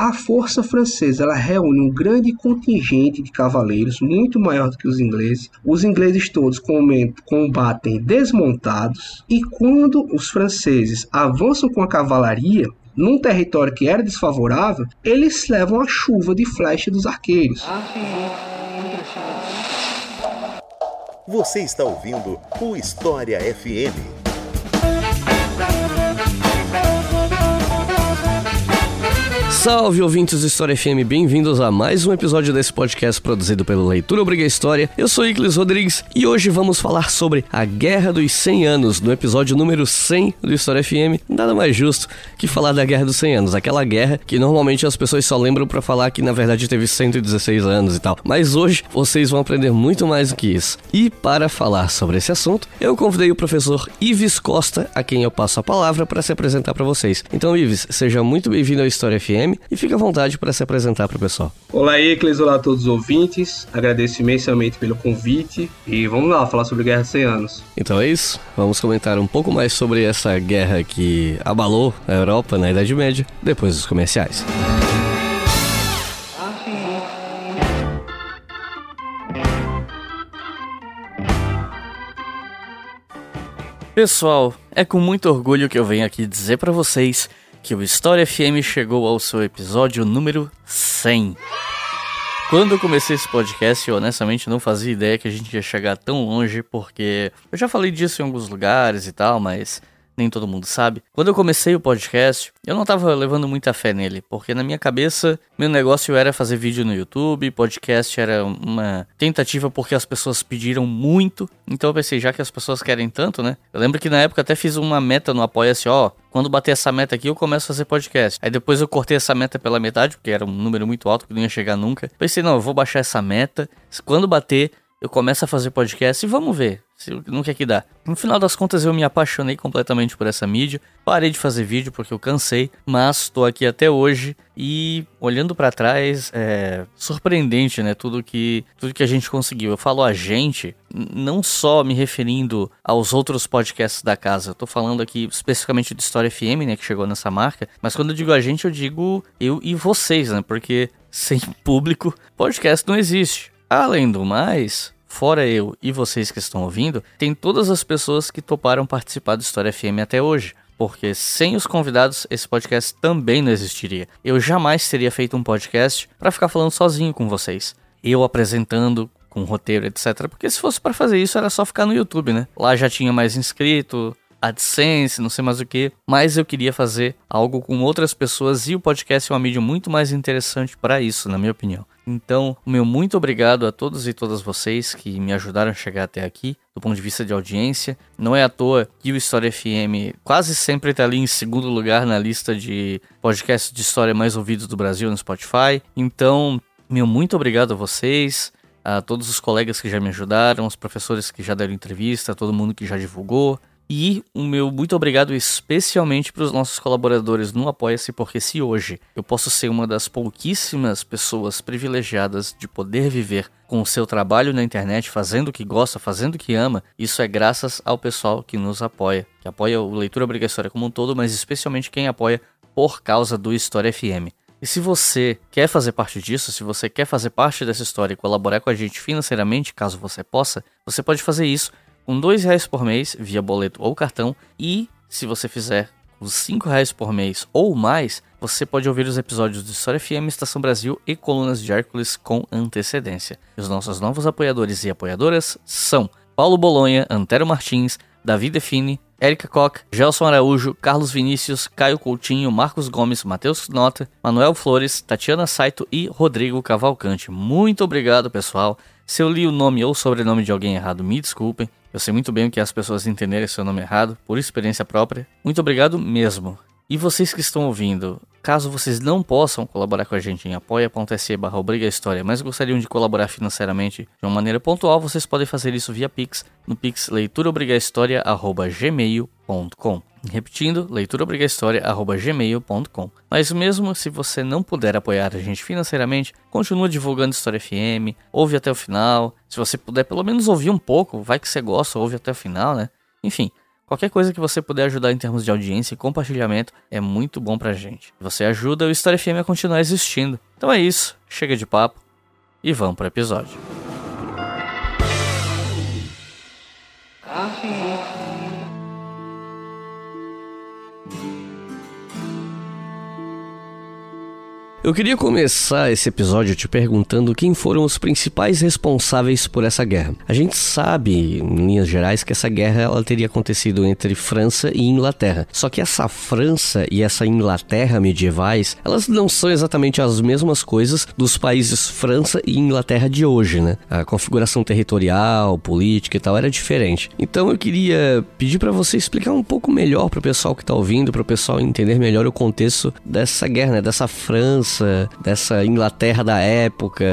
A força francesa ela reúne um grande contingente de cavaleiros, muito maior do que os ingleses. Os ingleses todos combatem desmontados e quando os franceses avançam com a cavalaria, num território que era desfavorável, eles levam a chuva de flecha dos arqueiros. Você está ouvindo o História FM. Salve ouvintes do História FM, bem-vindos a mais um episódio desse podcast produzido pelo Leitura Obriga História. Eu sou Iclis Rodrigues e hoje vamos falar sobre a Guerra dos 100 Anos, no episódio número 100 do História FM. Nada mais justo que falar da Guerra dos 100 Anos, aquela guerra que normalmente as pessoas só lembram para falar que na verdade teve 116 anos e tal. Mas hoje vocês vão aprender muito mais do que isso. E para falar sobre esse assunto, eu convidei o professor Ives Costa, a quem eu passo a palavra para se apresentar para vocês. Então, Ives, seja muito bem-vindo ao História FM e fique à vontade para se apresentar para o pessoal. Olá, Ecles, olá a todos os ouvintes. Agradeço imensamente pelo convite e vamos lá falar sobre Guerra de 100 Anos. Então é isso, vamos comentar um pouco mais sobre essa guerra que abalou a Europa na Idade Média depois dos comerciais. Pessoal, é com muito orgulho que eu venho aqui dizer para vocês que o História FM chegou ao seu episódio número 100. Quando eu comecei esse podcast, eu honestamente não fazia ideia que a gente ia chegar tão longe, porque eu já falei disso em alguns lugares e tal, mas nem todo mundo sabe. Quando eu comecei o podcast, eu não tava levando muita fé nele, porque na minha cabeça, meu negócio era fazer vídeo no YouTube, podcast era uma tentativa porque as pessoas pediram muito. Então eu pensei, já que as pessoas querem tanto, né? Eu lembro que na época até fiz uma meta no Apoia-se, ó, quando bater essa meta aqui, eu começo a fazer podcast. Aí depois eu cortei essa meta pela metade, porque era um número muito alto que não ia chegar nunca. Pensei, não, eu vou baixar essa meta. Quando bater, eu começo a fazer podcast e vamos ver não quer que dá. No final das contas eu me apaixonei completamente por essa mídia, parei de fazer vídeo porque eu cansei, mas estou aqui até hoje e olhando para trás é surpreendente, né, tudo que tudo que a gente conseguiu. Eu falo a gente, não só me referindo aos outros podcasts da casa. Tô falando aqui especificamente de História FM, né, que chegou nessa marca, mas quando eu digo a gente, eu digo eu e vocês, né? Porque sem público, podcast não existe. Além do mais, fora eu e vocês que estão ouvindo, tem todas as pessoas que toparam participar do História FM até hoje. Porque sem os convidados, esse podcast também não existiria. Eu jamais teria feito um podcast para ficar falando sozinho com vocês. Eu apresentando, com roteiro, etc. Porque se fosse para fazer isso, era só ficar no YouTube, né? Lá já tinha mais inscrito, AdSense, não sei mais o que, mas eu queria fazer algo com outras pessoas e o podcast é uma mídia muito mais interessante para isso, na minha opinião. Então, meu muito obrigado a todos e todas vocês que me ajudaram a chegar até aqui, do ponto de vista de audiência. Não é à toa que o História FM quase sempre está ali em segundo lugar na lista de podcasts de história mais ouvidos do Brasil no Spotify. Então, meu muito obrigado a vocês a todos os colegas que já me ajudaram, os professores que já deram entrevista, todo mundo que já divulgou, e o meu muito obrigado especialmente para os nossos colaboradores no Apoia-se, porque se hoje eu posso ser uma das pouquíssimas pessoas privilegiadas de poder viver com o seu trabalho na internet, fazendo o que gosta, fazendo o que ama, isso é graças ao pessoal que nos apoia, que apoia o Leitura Obrigatória como um todo, mas especialmente quem apoia por causa do História FM. E se você quer fazer parte disso, se você quer fazer parte dessa história e colaborar com a gente financeiramente, caso você possa, você pode fazer isso com dois reais por mês via boleto ou cartão e se você fizer os cinco reais por mês ou mais, você pode ouvir os episódios do História FM, Estação Brasil e Colunas de Hércules com antecedência. Os nossos novos apoiadores e apoiadoras são Paulo Bolonha, Antero Martins, Davi Define, Érica Koch, Gelson Araújo, Carlos Vinícius, Caio Coutinho, Marcos Gomes, Matheus Nota, Manuel Flores, Tatiana Saito e Rodrigo Cavalcante. Muito obrigado, pessoal. Se eu li o nome ou sobrenome de alguém errado, me desculpem. Eu sei muito bem o que as pessoas entenderem seu nome errado, por experiência própria. Muito obrigado mesmo. E vocês que estão ouvindo, caso vocês não possam colaborar com a gente em apoia.se barra História, mas gostariam de colaborar financeiramente de uma maneira pontual, vocês podem fazer isso via Pix, no pix leituraobrigahistoria.gmail.com Repetindo, leituraobrigahistoria.gmail.com Mas mesmo se você não puder apoiar a gente financeiramente, continua divulgando História FM, ouve até o final. Se você puder pelo menos ouvir um pouco, vai que você gosta, ouve até o final, né? Enfim, Qualquer coisa que você puder ajudar em termos de audiência e compartilhamento é muito bom pra gente. Você ajuda o História FM a continuar existindo. Então é isso, chega de papo e vamos pro episódio. Eu queria começar esse episódio te perguntando quem foram os principais responsáveis por essa guerra. A gente sabe, em linhas gerais, que essa guerra ela teria acontecido entre França e Inglaterra. Só que essa França e essa Inglaterra medievais, elas não são exatamente as mesmas coisas dos países França e Inglaterra de hoje, né? A configuração territorial, política e tal era diferente. Então eu queria pedir para você explicar um pouco melhor para o pessoal que está ouvindo, para o pessoal entender melhor o contexto dessa guerra, né? Dessa França França, dessa Inglaterra da época?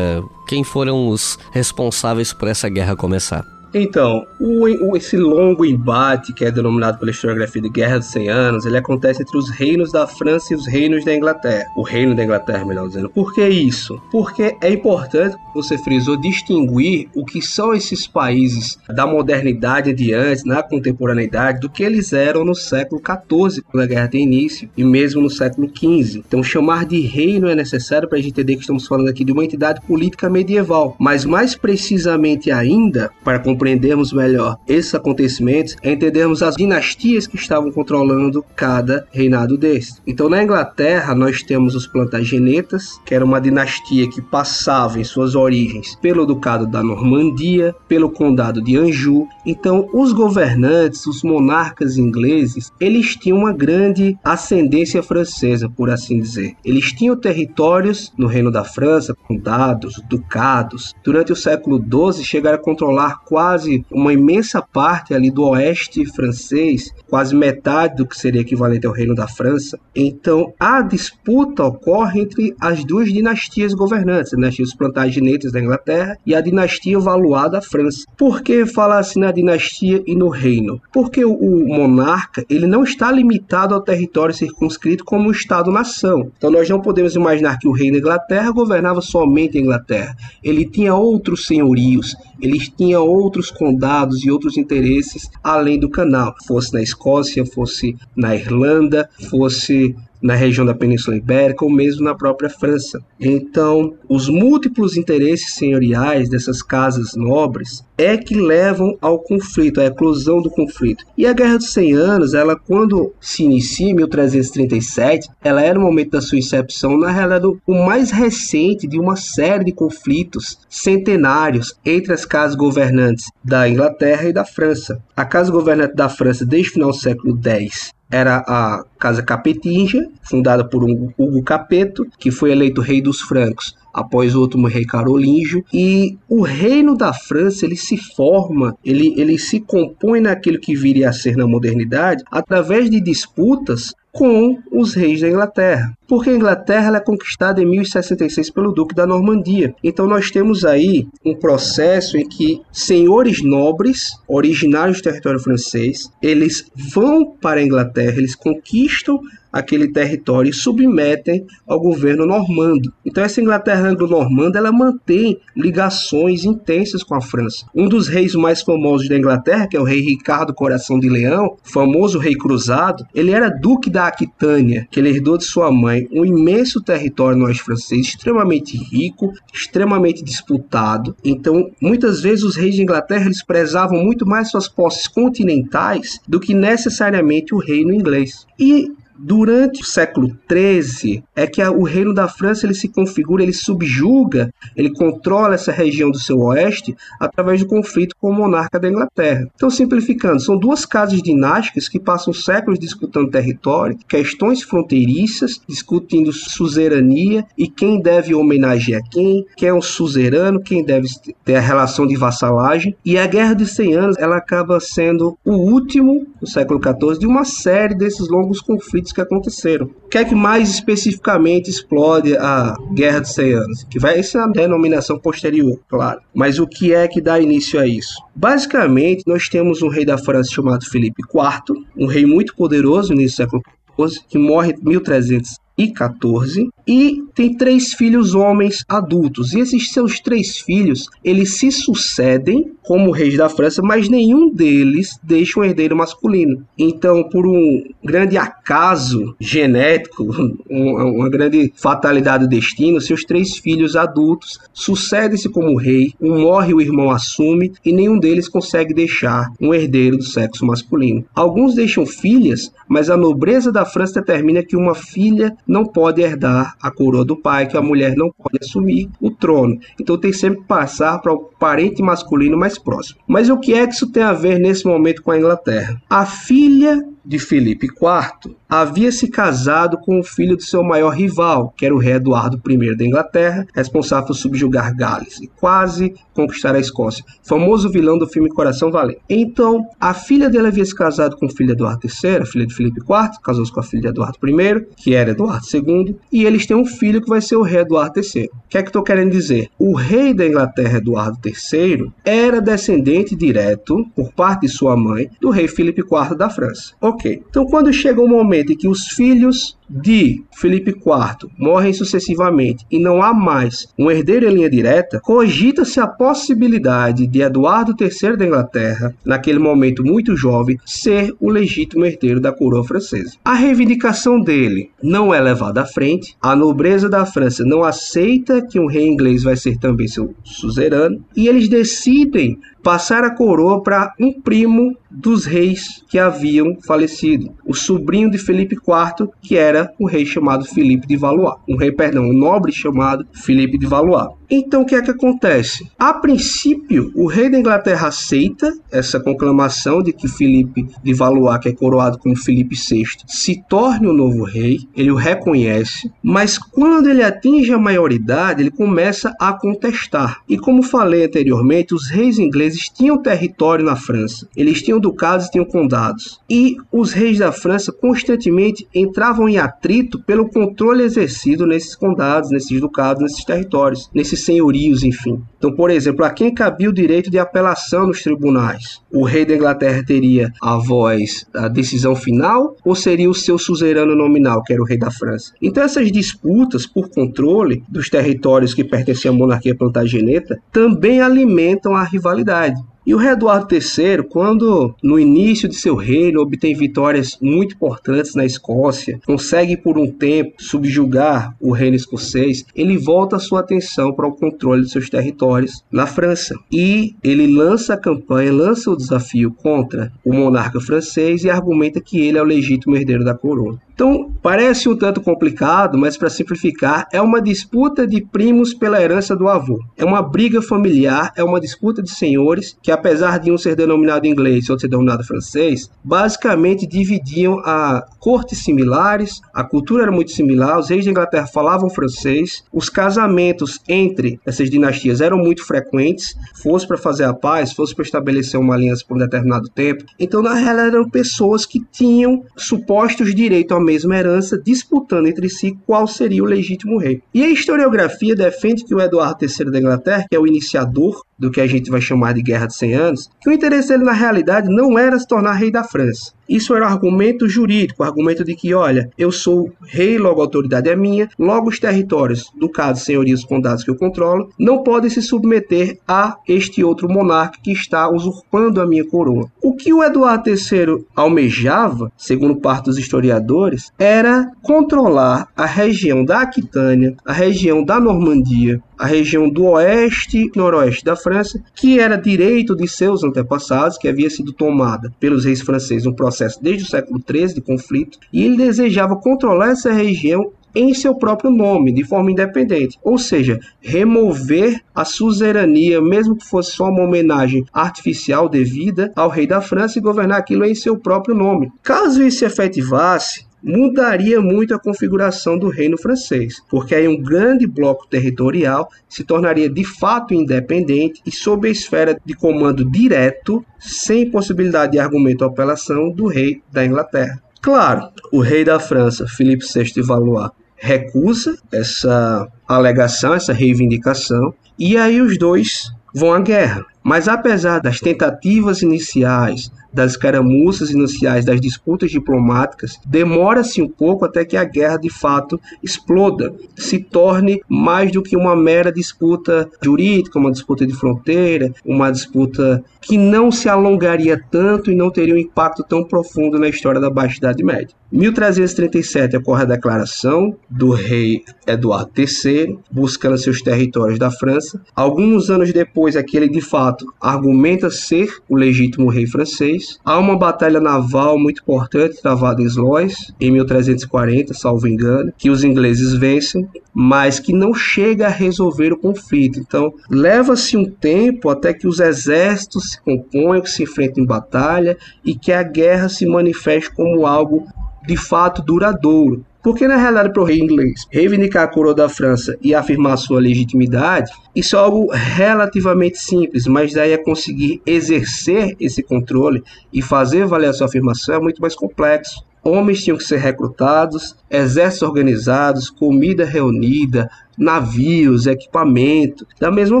Quem foram os responsáveis por essa guerra começar? Então, o, o, esse longo embate, que é denominado pela historiografia de Guerra dos 100 Anos, ele acontece entre os reinos da França e os reinos da Inglaterra. O reino da Inglaterra, melhor dizendo. Por que isso? Porque é importante, você frisou, distinguir o que são esses países da modernidade adiante, na contemporaneidade, do que eles eram no século XIV, quando a guerra tem início, e mesmo no século XV. Então, chamar de reino é necessário para a gente entender que estamos falando aqui de uma entidade política medieval. Mas, mais precisamente ainda, para compreendermos melhor esses acontecimentos é entendermos as dinastias que estavam controlando cada reinado deste. Então, na Inglaterra, nós temos os Plantagenetas, que era uma dinastia que passava em suas origens pelo Ducado da Normandia, pelo Condado de Anjou. Então, os governantes, os monarcas ingleses, eles tinham uma grande ascendência francesa, por assim dizer. Eles tinham territórios no Reino da França, condados, ducados. Durante o século XII, chegaram a controlar quase quase uma imensa parte ali do oeste francês, quase metade do que seria equivalente ao reino da França. Então, a disputa ocorre entre as duas dinastias governantes, a dinastia dos Plantagenets da Inglaterra e a dinastia Valois da França. Por que falar assim na dinastia e no reino? Porque o, monarca, ele não está limitado ao território circunscrito como um estado-nação. Então, nós não podemos imaginar que o rei da Inglaterra governava somente a Inglaterra. Ele tinha outros senhorios, ele tinha outros outros condados e outros interesses além do canal, fosse na Escócia, fosse na Irlanda, fosse na região da Península Ibérica ou mesmo na própria França. Então, os múltiplos interesses senhoriais dessas casas nobres é que levam ao conflito, à eclosão do conflito. E a Guerra dos 100 Anos, ela quando se inicia em 1337, ela era o momento da sua incepção, na realidade, o mais recente de uma série de conflitos centenários entre as casas governantes da Inglaterra e da França. A casa governante da França desde o final do século X era a Casa Capetinga, fundada por um Hugo Capeto, que foi eleito rei dos francos após o último rei carolíngio e o reino da França ele se forma, ele, ele se compõe naquilo que viria a ser na modernidade através de disputas com os reis da Inglaterra. Porque a Inglaterra é conquistada em 1066 pelo Duque da Normandia. Então nós temos aí um processo em que senhores nobres, originários do território francês, eles vão para a Inglaterra, eles conquistam aquele território e submetem ao governo normando. Então essa Inglaterra anglo-normanda ela mantém ligações intensas com a França. Um dos reis mais famosos da Inglaterra, que é o rei Ricardo Coração de Leão, famoso rei cruzado, ele era duque da Aquitânia, que ele herdou de sua mãe um imenso território no oeste francês, extremamente rico, extremamente disputado. Então, muitas vezes os reis de Inglaterra eles prezavam muito mais suas posses continentais do que necessariamente o reino inglês. E Durante o século XIII é que o reino da França ele se configura, ele subjuga, ele controla essa região do seu oeste através do conflito com o monarca da Inglaterra. Então, simplificando, são duas casas dinásticas que passam séculos disputando território, questões fronteiriças, discutindo suzerania e quem deve homenagear quem, quem é um suzerano, quem deve ter a relação de vassalagem. E a Guerra de 100 Anos ela acaba sendo o último, no século XIV, de uma série desses longos conflitos que aconteceram. O que é que mais especificamente explode a Guerra dos 100 Anos? Que vai ser a denominação posterior, claro. Mas o que é que dá início a isso? Basicamente, nós temos um rei da França chamado Felipe IV, um rei muito poderoso no início do século XIV, que morre em 1300 e 14 e tem três filhos homens adultos. E esses seus três filhos, eles se sucedem como reis da França, mas nenhum deles deixa um herdeiro masculino. Então, por um grande acaso genético, uma grande fatalidade do destino, seus três filhos adultos sucedem-se como rei, um morre, o irmão assume, e nenhum deles consegue deixar um herdeiro do sexo masculino. Alguns deixam filhas, mas a nobreza da França determina que uma filha não pode herdar a coroa do pai, que a mulher não pode assumir o trono. Então tem sempre que passar para o parente masculino mais próximo. Mas o que é que isso tem a ver nesse momento com a Inglaterra? A filha de Filipe IV havia se casado com o filho do seu maior rival, que era o rei Eduardo I da Inglaterra, responsável por subjugar Gales e quase conquistar a Escócia, famoso vilão do filme Coração Valente. Então, a filha dele havia se casado com o filho de Eduardo III, filha de Filipe IV, casou-se com a filha de Eduardo I, que era Eduardo II, e eles têm um filho que vai ser o rei Eduardo III. O que é que estou querendo dizer? O rei da Inglaterra, Eduardo III, era descendente direto, por parte de sua mãe, do rei Filipe IV da França. Ok. Então, quando chega o momento em que os filhos de Felipe IV morrem sucessivamente e não há mais um herdeiro em linha direta, cogita-se a possibilidade de Eduardo III da Inglaterra, naquele momento muito jovem, ser o legítimo herdeiro da coroa francesa. A reivindicação dele não é levada à frente, a nobreza da França não aceita que um rei inglês vai ser também seu suzerano, e eles decidem passar a coroa para um primo dos reis que haviam falecido, o sobrinho de Felipe IV, que era o rei chamado Filipe de Valois, um rei, perdão, um nobre chamado Filipe de Valois. Então o que é que acontece? A princípio, o rei da Inglaterra aceita essa conclamação de que Filipe de Valois, que é coroado como Filipe VI, se torne o novo rei, ele o reconhece, mas quando ele atinge a maioridade, ele começa a contestar. E como falei anteriormente, os reis ingleses tinham território na França. Eles tinham ducados e tinham condados. E os reis da França constantemente entravam em atrito pelo controle exercido nesses condados, nesses ducados, nesses territórios, nesses senhorios, enfim. Então, por exemplo, a quem cabia o direito de apelação nos tribunais? O rei da Inglaterra teria a voz da decisão final ou seria o seu suzerano nominal, que era o rei da França? Então, essas disputas por controle dos territórios que pertenciam à monarquia plantageneta também alimentam a rivalidade. E o rei Eduardo III, quando no início de seu reino obtém vitórias muito importantes na Escócia, consegue por um tempo subjugar o reino escocês, ele volta sua atenção para o controle de seus territórios na França. E ele lança a campanha, lança o desafio contra o monarca francês e argumenta que ele é o legítimo herdeiro da coroa. Então, parece um tanto complicado, mas para simplificar, é uma disputa de primos pela herança do avô. É uma briga familiar, é uma disputa de senhores que, apesar de um ser denominado inglês e outro ser denominado francês, basicamente dividiam a cortes similares, a cultura era muito similar, os reis da Inglaterra falavam francês, os casamentos entre essas dinastias eram muito frequentes, fosse para fazer a paz, fosse para estabelecer uma aliança por um determinado tempo. Então, na realidade, eram pessoas que tinham supostos direitos a mesma herança, disputando entre si qual seria o legítimo rei. E a historiografia defende que o Eduardo III da Inglaterra, que é o iniciador do que a gente vai chamar de Guerra de 100 Anos, que o interesse dele na realidade não era se tornar rei da França. Isso era um argumento jurídico, argumento de que, olha, eu sou rei, logo a autoridade é minha, logo os territórios, do caso senhorios, condados que eu controlo, não podem se submeter a este outro monarca que está usurpando a minha coroa. O que o Eduardo III almejava, segundo parte dos historiadores, era controlar a região da Aquitânia, a região da Normandia, a região do oeste e noroeste da França, que era direito de seus antepassados, que havia sido tomada pelos reis franceses um processo desde o século XIII de conflito, e ele desejava controlar essa região em seu próprio nome, de forma independente. Ou seja, remover a suzerania, mesmo que fosse só uma homenagem artificial devida ao rei da França e governar aquilo em seu próprio nome. Caso isso se efetivasse, mudaria muito a configuração do reino francês, porque aí um grande bloco territorial se tornaria de fato independente e sob a esfera de comando direto, sem possibilidade de argumento ou apelação do rei da Inglaterra. Claro, o rei da França, Filipe VI de Valois, recusa essa alegação, essa reivindicação, e aí os dois vão à guerra. Mas apesar das tentativas iniciais das caramuças iniciais das disputas diplomáticas, demora-se um pouco até que a guerra de fato exploda, se torne mais do que uma mera disputa jurídica, uma disputa de fronteira, uma disputa que não se alongaria tanto e não teria um impacto tão profundo na história da Baixa Idade Média. 1337 ocorre a declaração do rei Eduardo III, buscando seus territórios da França. Alguns anos depois, aquele de fato argumenta ser o legítimo rei francês. Há uma batalha naval muito importante travada em Sluis, em 1340, salvo engano, que os ingleses vencem, mas que não chega a resolver o conflito. Então, leva-se um tempo até que os exércitos se componham, que se enfrentem em batalha e que a guerra se manifeste como algo de fato duradouro. Porque, na realidade, para o rei inglês reivindicar a coroa da França e afirmar sua legitimidade, isso é algo relativamente simples, mas daí a conseguir exercer esse controle e fazer valer a sua afirmação é muito mais complexo. Homens tinham que ser recrutados, exércitos organizados, comida reunida, navios, equipamento. Da mesma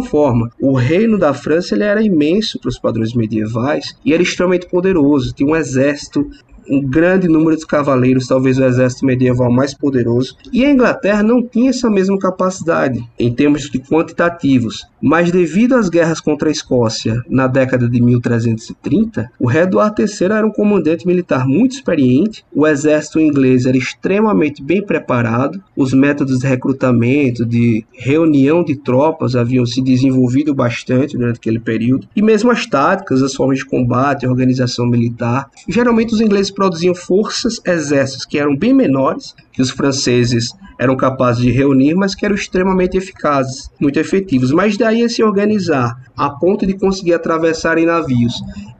forma, o reino da França ele era imenso para os padrões medievais e era extremamente poderoso. Tinha um exército um grande número de cavaleiros, talvez o exército medieval mais poderoso. E a Inglaterra não tinha essa mesma capacidade em termos de quantitativos, mas devido às guerras contra a Escócia na década de 1330, o rei Eduardo III era um comandante militar muito experiente, o exército inglês era extremamente bem preparado, os métodos de recrutamento, de reunião de tropas haviam se desenvolvido bastante durante aquele período, e mesmo as táticas, as formas de combate, a organização militar. Geralmente os ingleses produziam forças, exércitos que eram bem menores, que os franceses eram capazes de reunir, mas que eram extremamente eficazes, muito efetivos. Mas daí a se organizar a ponto de conseguir atravessar em navios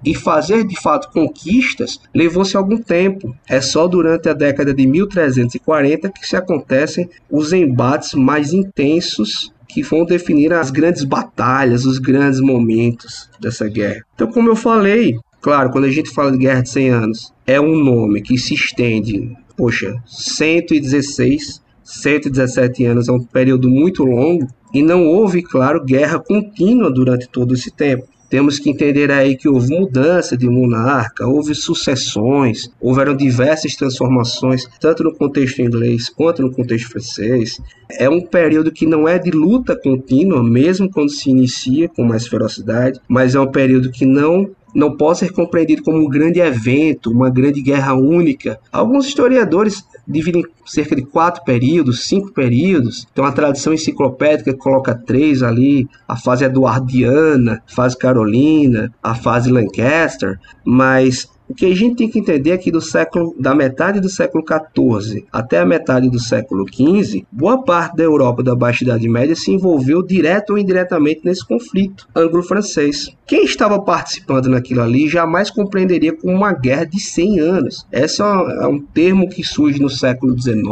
e fazer de fato conquistas, levou-se algum tempo. É só durante a década de 1340 que se acontecem os embates mais intensos que vão definir as grandes batalhas, os grandes momentos dessa guerra. Então, como eu falei, Claro, quando a gente fala de Guerra de 100 Anos, é um nome que se estende, poxa, 116, 117 anos, é um período muito longo, e não houve, claro, guerra contínua durante todo esse tempo. Temos que entender aí que houve mudança de monarca, houve sucessões, houveram diversas transformações, tanto no contexto inglês quanto no contexto francês. É um período que não é de luta contínua, mesmo quando se inicia com mais ferocidade, mas é um período que não não pode ser compreendido como um grande evento, uma grande guerra única. Alguns historiadores dividem cerca de quatro períodos, cinco períodos. Tem uma tradição enciclopédica coloca três ali: a fase eduardiana, a fase carolina, a fase Lancaster, mas o que a gente tem que entender é que do século, da metade do século XIV até a metade do século XV, boa parte da Europa da Baixa Idade Média se envolveu direto ou indiretamente nesse conflito anglo-francês. Quem estava participando naquilo ali jamais compreenderia como uma guerra de 100 anos. Esse é um termo que surge no século XIX,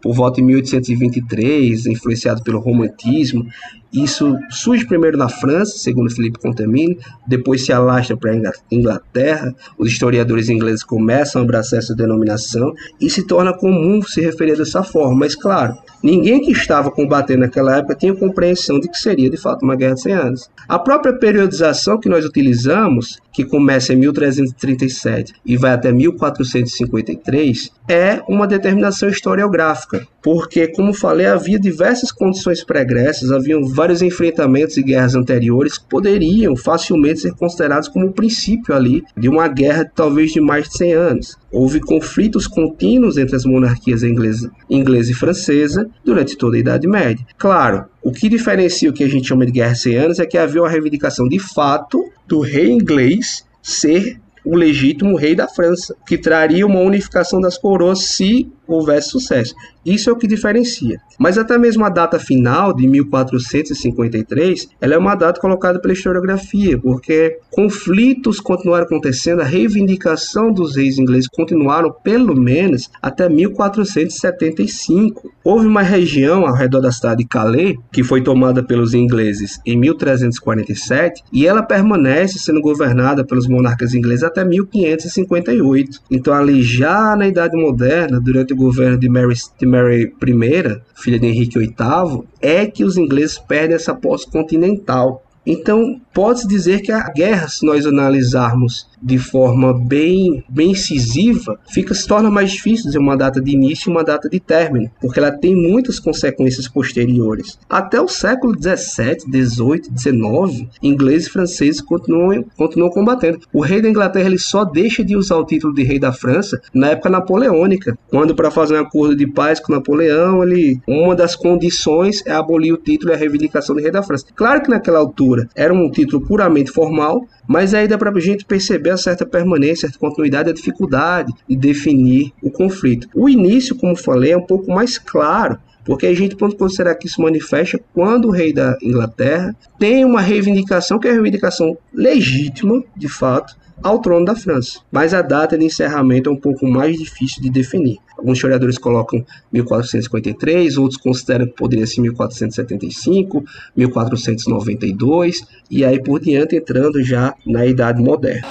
por volta de 1823, influenciado pelo romantismo, isso surge primeiro na França, segundo Felipe Contamine, depois se alastra para a Inglaterra. Os historiadores ingleses começam a abraçar essa denominação e se torna comum se referir dessa forma. Mas, claro, ninguém que estava combatendo naquela época tinha compreensão de que seria de fato uma guerra de 100 anos. A própria periodização que nós utilizamos, que começa em 1337 e vai até 1453, é uma determinação historiográfica, porque, como falei, havia diversas condições pregressas, haviam vários enfrentamentos e guerras anteriores que poderiam facilmente ser considerados como o princípio ali de uma guerra talvez de mais de 100 anos. Houve conflitos contínuos entre as monarquias inglesa, inglesa e francesa durante toda a Idade Média. Claro, o que diferencia o que a gente chama de guerra de 100 anos é que havia uma reivindicação de fato do rei inglês ser o legítimo rei da França, que traria uma unificação das coroas se houvesse sucesso. Isso é o que diferencia. Mas até mesmo a data final de 1453, ela é uma data colocada pela historiografia, porque conflitos continuaram acontecendo, a reivindicação dos reis ingleses continuaram pelo menos até 1475. Houve uma região ao redor da cidade de Calais que foi tomada pelos ingleses em 1347 e ela permanece sendo governada pelos monarcas ingleses até 1558. Então ali já na Idade Moderna, durante governo de Mary, de Mary I, filha de Henrique VIII, é que os ingleses perdem essa posse continental. Então, pode-se dizer que a guerra, se nós analisarmos de forma bem, bem incisiva, fica, se torna mais difícil dizer uma data de início e uma data de término, porque ela tem muitas consequências posteriores. Até o século 17, 18, 19, ingleses e franceses continuam, continuam combatendo. O rei da Inglaterra ele só deixa de usar o título de rei da França na época napoleônica, quando para fazer um acordo de paz com Napoleão, ele uma das condições é abolir o título e a reivindicação de rei da França. Claro que naquela altura era um título puramente formal, mas aí dá para a gente perceber a certa permanência, certa continuidade, a dificuldade de definir o conflito. O início, como falei, é um pouco mais claro, porque a gente pode considerar que isso manifesta quando o rei da Inglaterra tem uma reivindicação, que é a reivindicação legítima, de fato, ao trono da França. Mas a data de encerramento é um pouco mais difícil de definir. Alguns historiadores colocam 1453, outros consideram que poderia ser 1475, 1492 e aí por diante entrando já na Idade Moderna.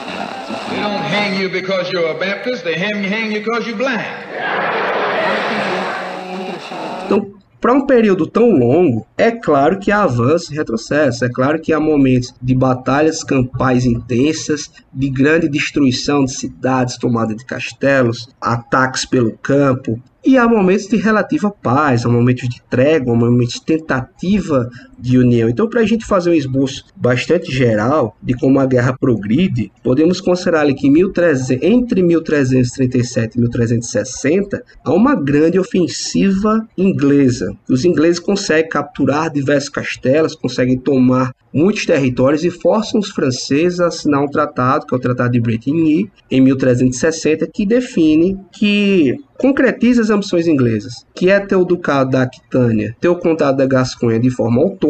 They don't hang you because you're a Baptist, they hang you because you're black. Para um período tão longo, é claro que há avanço e retrocesso, é claro que há momentos de batalhas campais intensas, de grande destruição de cidades, tomada de castelos, ataques pelo campo, e há momentos de relativa paz, há momentos de trégua, há momentos de tentativa de união. Então, para a gente fazer um esboço bastante geral de como a guerra progride, podemos considerar ali que 1300, entre 1337 e 1360 há uma grande ofensiva inglesa. Os ingleses conseguem capturar diversos castelos, conseguem tomar muitos territórios e forçam os franceses a assinar um tratado, que é o Tratado de Bretigny, em 1360, que define que concretiza as ambições inglesas, que é ter o ducado da Aquitânia, ter o condado da Gasconha de forma autônoma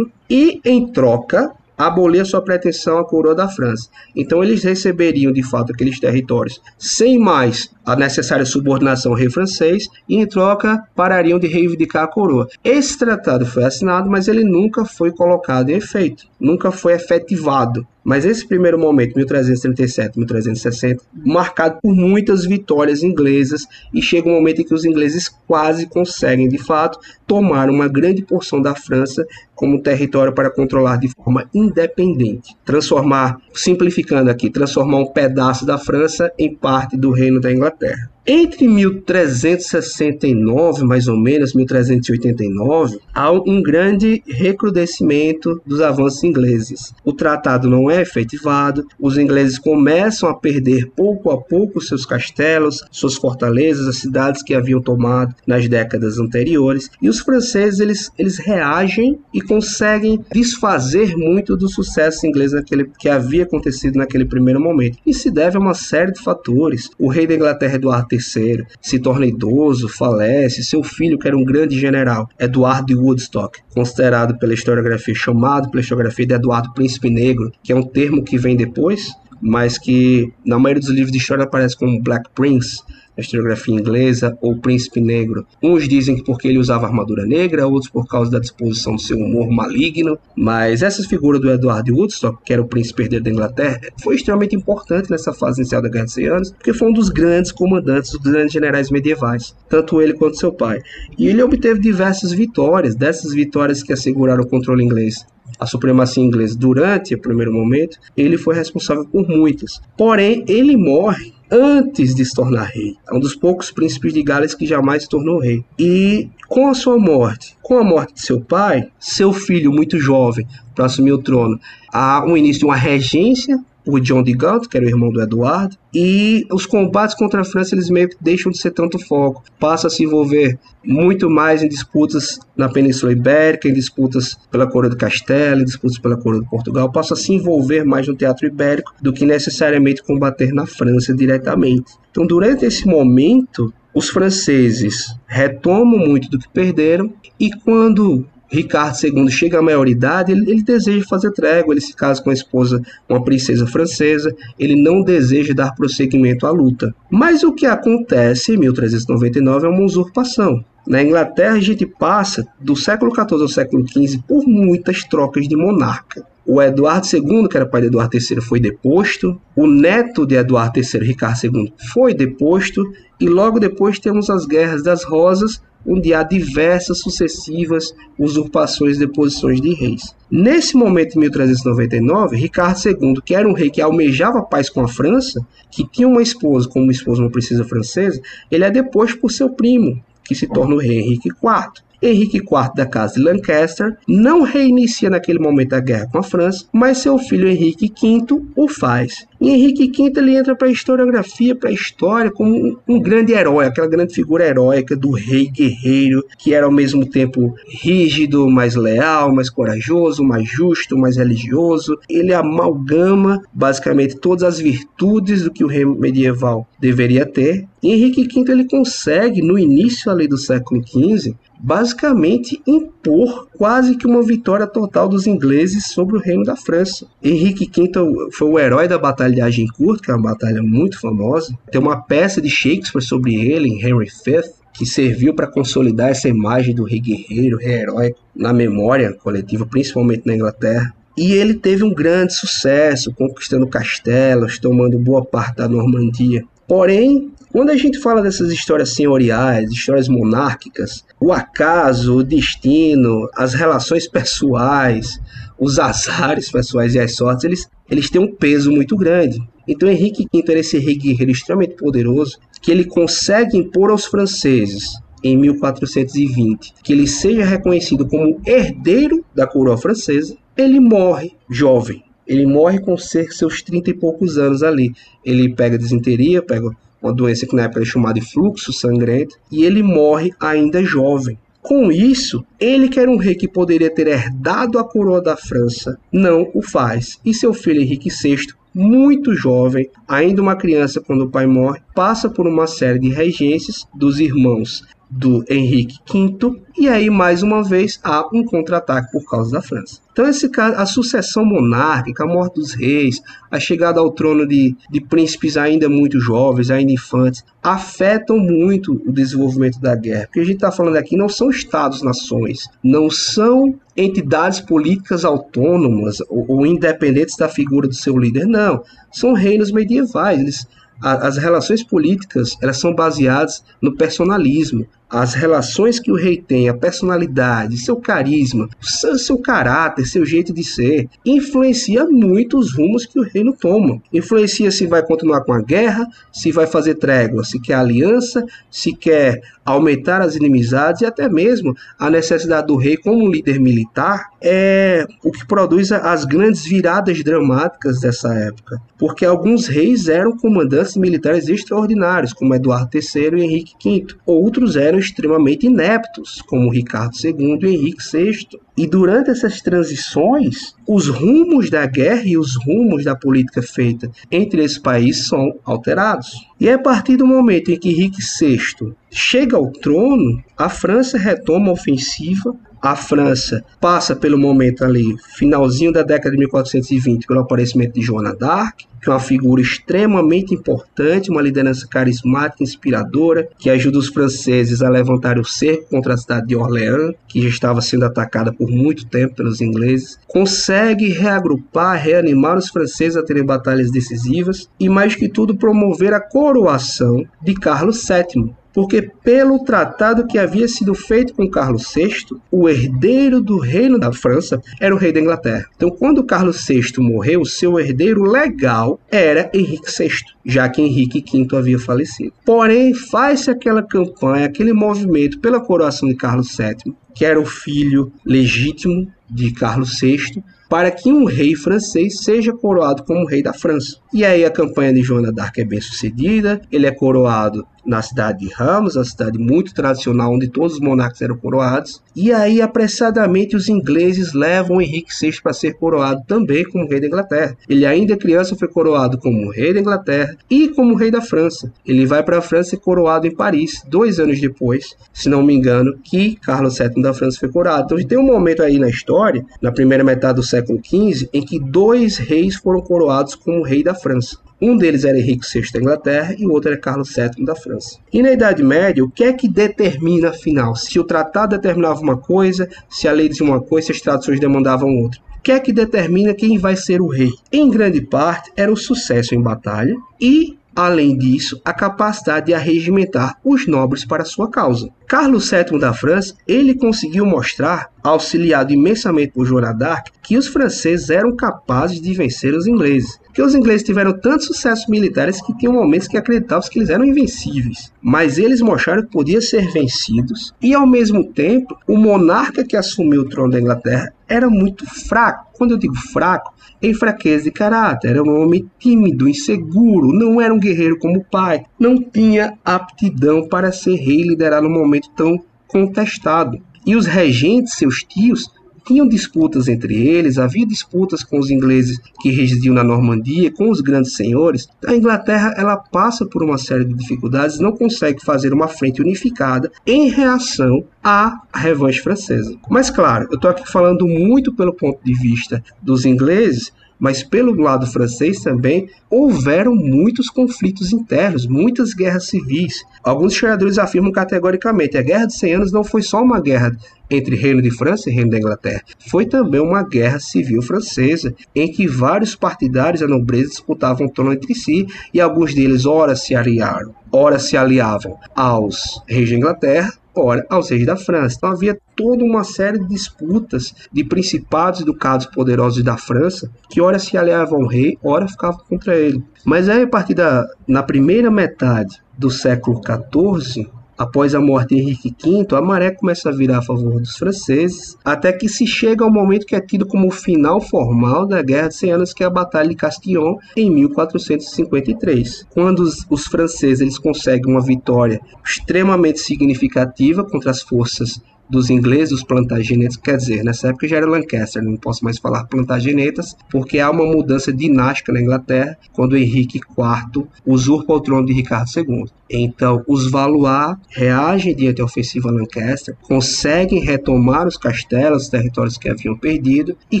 e, em troca, abolir sua pretensão à coroa da França. Então eles receberiam de fato aqueles territórios sem mais a necessária subordinação ao rei francês e em troca parariam de reivindicar a coroa. Esse tratado foi assinado, mas ele nunca foi colocado em efeito, nunca foi efetivado. Mas esse primeiro momento, 1337, 1360, marcado por muitas vitórias inglesas, e chega um momento em que os ingleses quase conseguem, de fato, tomar uma grande porção da França como território para controlar de forma independente. Transformar, simplificando aqui, transformar um pedaço da França em parte do reino da Inglaterra. there. Entre 1369, mais ou menos, 1389, há um grande recrudescimento dos avanços ingleses. O tratado não é efetivado, os ingleses começam a perder pouco a pouco seus castelos, suas fortalezas, as cidades que haviam tomado nas décadas anteriores, e os franceses eles, eles reagem e conseguem desfazer muito do sucesso inglês naquele, que havia acontecido naquele primeiro momento. E se deve a uma série de fatores. O rei da Inglaterra, Eduardo III, se torna idoso, falece, seu filho, que era um grande general, Eduardo de Woodstock, considerado pela historiografia, chamado pela historiografia de Eduardo Príncipe Negro, que é um termo que vem depois, mas que na maioria dos livros de história aparece como Black Prince, a historiografia inglesa, ou Príncipe Negro. Uns dizem que porque ele usava armadura negra, outros por causa da disposição do seu humor maligno, mas essa figura do Edward Woodstock, que era o príncipe herdeiro da Inglaterra, foi extremamente importante nessa fase inicial da Guerra de 100 Anos, porque foi um dos grandes comandantes, dos grandes generais medievais, tanto ele quanto seu pai. E ele obteve diversas vitórias, dessas vitórias que asseguraram o controle inglês a supremacia inglesa durante o primeiro momento, ele foi responsável por muitas. Porém, ele morre antes de se tornar rei. É um dos poucos príncipes de Gales que jamais se tornou rei. E com a sua morte, com a morte de seu pai, seu filho muito jovem para assumir o trono, há um início de uma regência por John de Gaunt, que era o irmão do Eduardo, e os combates contra a França eles meio que deixam de ser tanto foco, passa a se envolver muito mais em disputas na Península Ibérica, em disputas pela coroa do Castelo, em disputas pela coroa de Portugal, passa a se envolver mais no teatro ibérico do que necessariamente combater na França diretamente. Então, durante esse momento, os franceses retomam muito do que perderam e quando Ricardo II chega à maioridade, ele, ele, deseja fazer trégua, ele se casa com a esposa, uma princesa francesa, ele não deseja dar prosseguimento à luta. Mas o que acontece em 1399 é uma usurpação. Na Inglaterra, a gente passa do século XIV ao século XV por muitas trocas de monarca. O Eduardo II, que era pai de Eduardo III, foi deposto. O neto de Eduardo III, Ricardo II, foi deposto. E logo depois temos as Guerras das Rosas, onde há diversas sucessivas usurpações de posições de reis. Nesse momento, em 1399, Ricardo II, que era um rei que almejava paz com a França, que tinha uma esposa como esposa uma princesa francesa, ele é deposto por seu primo, que se torna o rei Henrique IV. Henrique IV da casa de Lancaster não reinicia naquele momento a guerra com a França, mas seu filho Henrique V o faz. E Henrique V ele entra para a historiografia, para a história, como um, um, grande herói, aquela grande figura heróica do rei guerreiro, que era ao mesmo tempo rígido, mais leal, mais corajoso, mais justo, mais religioso. Ele amalgama basicamente todas as virtudes do que o rei medieval deveria ter. E Henrique V ele consegue, no início ali do século XV, basicamente impor quase que uma vitória total dos ingleses sobre o reino da França. Henrique V foi o herói da Batalha de Agincourt, que é uma batalha muito famosa. Tem uma peça de Shakespeare sobre ele, em Henry V, que serviu para consolidar essa imagem do rei guerreiro, rei herói, na memória coletiva, principalmente na Inglaterra. E ele teve um grande sucesso, conquistando castelos, tomando boa parte da Normandia. Porém, quando a gente fala dessas histórias senhoriais, histórias monárquicas, o acaso, o destino, as relações pessoais, os azares pessoais e as sortes, eles, eles têm um peso muito grande. Então Henrique V era esse rei guerreiro extremamente poderoso que ele consegue impor aos franceses em 1420 que ele seja reconhecido como herdeiro da coroa francesa. Ele morre jovem. Ele morre com cerca de seus 30 e poucos anos ali. Ele pega desinteria, pega uma doença que na época era chamada de fluxo sangrento, e ele morre ainda jovem. Com isso, ele que era um rei que poderia ter herdado a coroa da França, não o faz. E seu filho Henrique VI, muito jovem, ainda uma criança quando o pai morre, passa por uma série de regências dos irmãos do Henrique V, e aí mais uma vez há um contra-ataque por causa da França. Então esse caso, a sucessão monárquica, a morte dos reis, a chegada ao trono de, de príncipes ainda muito jovens, ainda infantes, afetam muito o desenvolvimento da guerra. Porque a gente está falando aqui não são estados-nações, não são entidades políticas autônomas ou, ou independentes da figura do seu líder, não. São reinos medievais. Eles as relações políticas elas são baseadas no personalismo as relações que o rei tem, a personalidade, seu carisma, seu, seu caráter, seu jeito de ser, influencia muito os rumos que o reino toma. Influencia se vai continuar com a guerra, se vai fazer trégua, se quer aliança, se quer aumentar as inimizades e até mesmo a necessidade do rei como líder militar é o que produz as grandes viradas dramáticas dessa época. Porque alguns reis eram comandantes militares extraordinários, como Eduardo III e Henrique V. Outros eram eram extremamente ineptos, como Ricardo II e Henrique VI. E durante essas transições, os rumos da guerra e os rumos da política feita entre esses países são alterados. E é a partir do momento em que Henrique VI chega ao trono, a França retoma a ofensiva, a França passa pelo momento ali, finalzinho da década de 1420, pelo aparecimento de Joana d'Arc, que é uma figura extremamente importante, uma liderança carismática, inspiradora, que ajuda os franceses a levantar o cerco contra a cidade de Orléans, que já estava sendo atacada por muito tempo pelos ingleses. Consegue reagrupar, reanimar os franceses a terem batalhas decisivas e, mais que tudo, promover a coroação de Carlos VII, porque pelo tratado que havia sido feito com Carlos VI, o herdeiro do reino da França era o rei da Inglaterra. Então, quando Carlos VI morreu, seu herdeiro legal era Henrique VI, já que Henrique V havia falecido. Porém, faz-se aquela campanha, aquele movimento pela coroação de Carlos VII, que era o filho legítimo de Carlos VI, para que um rei francês seja coroado como rei da França. E aí a campanha de Joana d'Arc é bem sucedida, ele é coroado na cidade de Ramos, uma cidade muito tradicional onde todos os monarcas eram coroados. E aí, apressadamente, os ingleses levam Henrique VI para ser coroado também como rei da Inglaterra. Ele ainda criança foi coroado como rei da Inglaterra e como rei da França. Ele vai para a França e coroado em Paris, dois anos depois, se não me engano, que Carlos VII da França foi coroado. Então tem um momento aí na história, na primeira metade do século XV, em que dois reis foram coroados como rei da França. Um deles era Henrique VI da Inglaterra e o outro era Carlos VII da França. E na Idade Média, o que é que determina, afinal, se o tratado determinava uma coisa, se a lei dizia uma coisa, se as tradições demandavam outra? O que é que determina quem vai ser o rei? Em grande parte, era o sucesso em batalha e além disso, a capacidade de arregimentar os nobres para sua causa. Carlos VII da França, ele conseguiu mostrar, auxiliado imensamente por Joana d'Arc, que os franceses eram capazes de vencer os ingleses. Que os ingleses tiveram tanto sucesso militares que tinham momentos que acreditavam que eles eram invencíveis. Mas eles mostraram que podiam ser vencidos e, ao mesmo tempo, o monarca que assumiu o trono da Inglaterra era muito fraco. Quando eu digo fraco, em fraqueza de caráter, era um homem tímido, inseguro, não era um guerreiro como o pai, não tinha aptidão para ser rei e liderar num momento tão contestado. E os regentes, seus tios, tinham disputas entre eles, havia disputas com os ingleses que residiam na Normandia, com os grandes senhores. A Inglaterra ela passa por uma série de dificuldades, não consegue fazer uma frente unificada em reação à revanche francesa. Mas claro, eu estou aqui falando muito pelo ponto de vista dos ingleses, mas pelo lado francês também houveram muitos conflitos internos, muitas guerras civis. Alguns historiadores afirmam categoricamente a Guerra dos 100 Anos não foi só uma guerra entre Reino de França e Reino da Inglaterra, foi também uma guerra civil francesa, em que vários partidários da nobreza disputavam o trono entre si e alguns deles ora se aliaram, ora se aliavam aos reis da Inglaterra, ora aos reis da França. Então havia toda uma série de disputas de principados e ducados poderosos da França que ora se aliavam ao rei, ora ficavam contra ele. Mas aí a partir da na primeira metade do século XIV Após a morte de Henrique V, a maré começa a virar a favor dos franceses, até que se chega ao momento que é tido como o final formal da Guerra de 100 Anos, que é a Batalha de Castillon, em 1453. Quando os, os franceses eles conseguem uma vitória extremamente significativa contra as forças dos ingleses, os plantagenetas, quer dizer, nessa época já era Lancaster, não posso mais falar plantagenetas, porque há uma mudança dinástica na Inglaterra quando Henrique IV usurpa o trono de Ricardo II. Então, os Valois reagem diante da ofensiva Lancaster, conseguem retomar os castelos, os territórios que haviam perdido e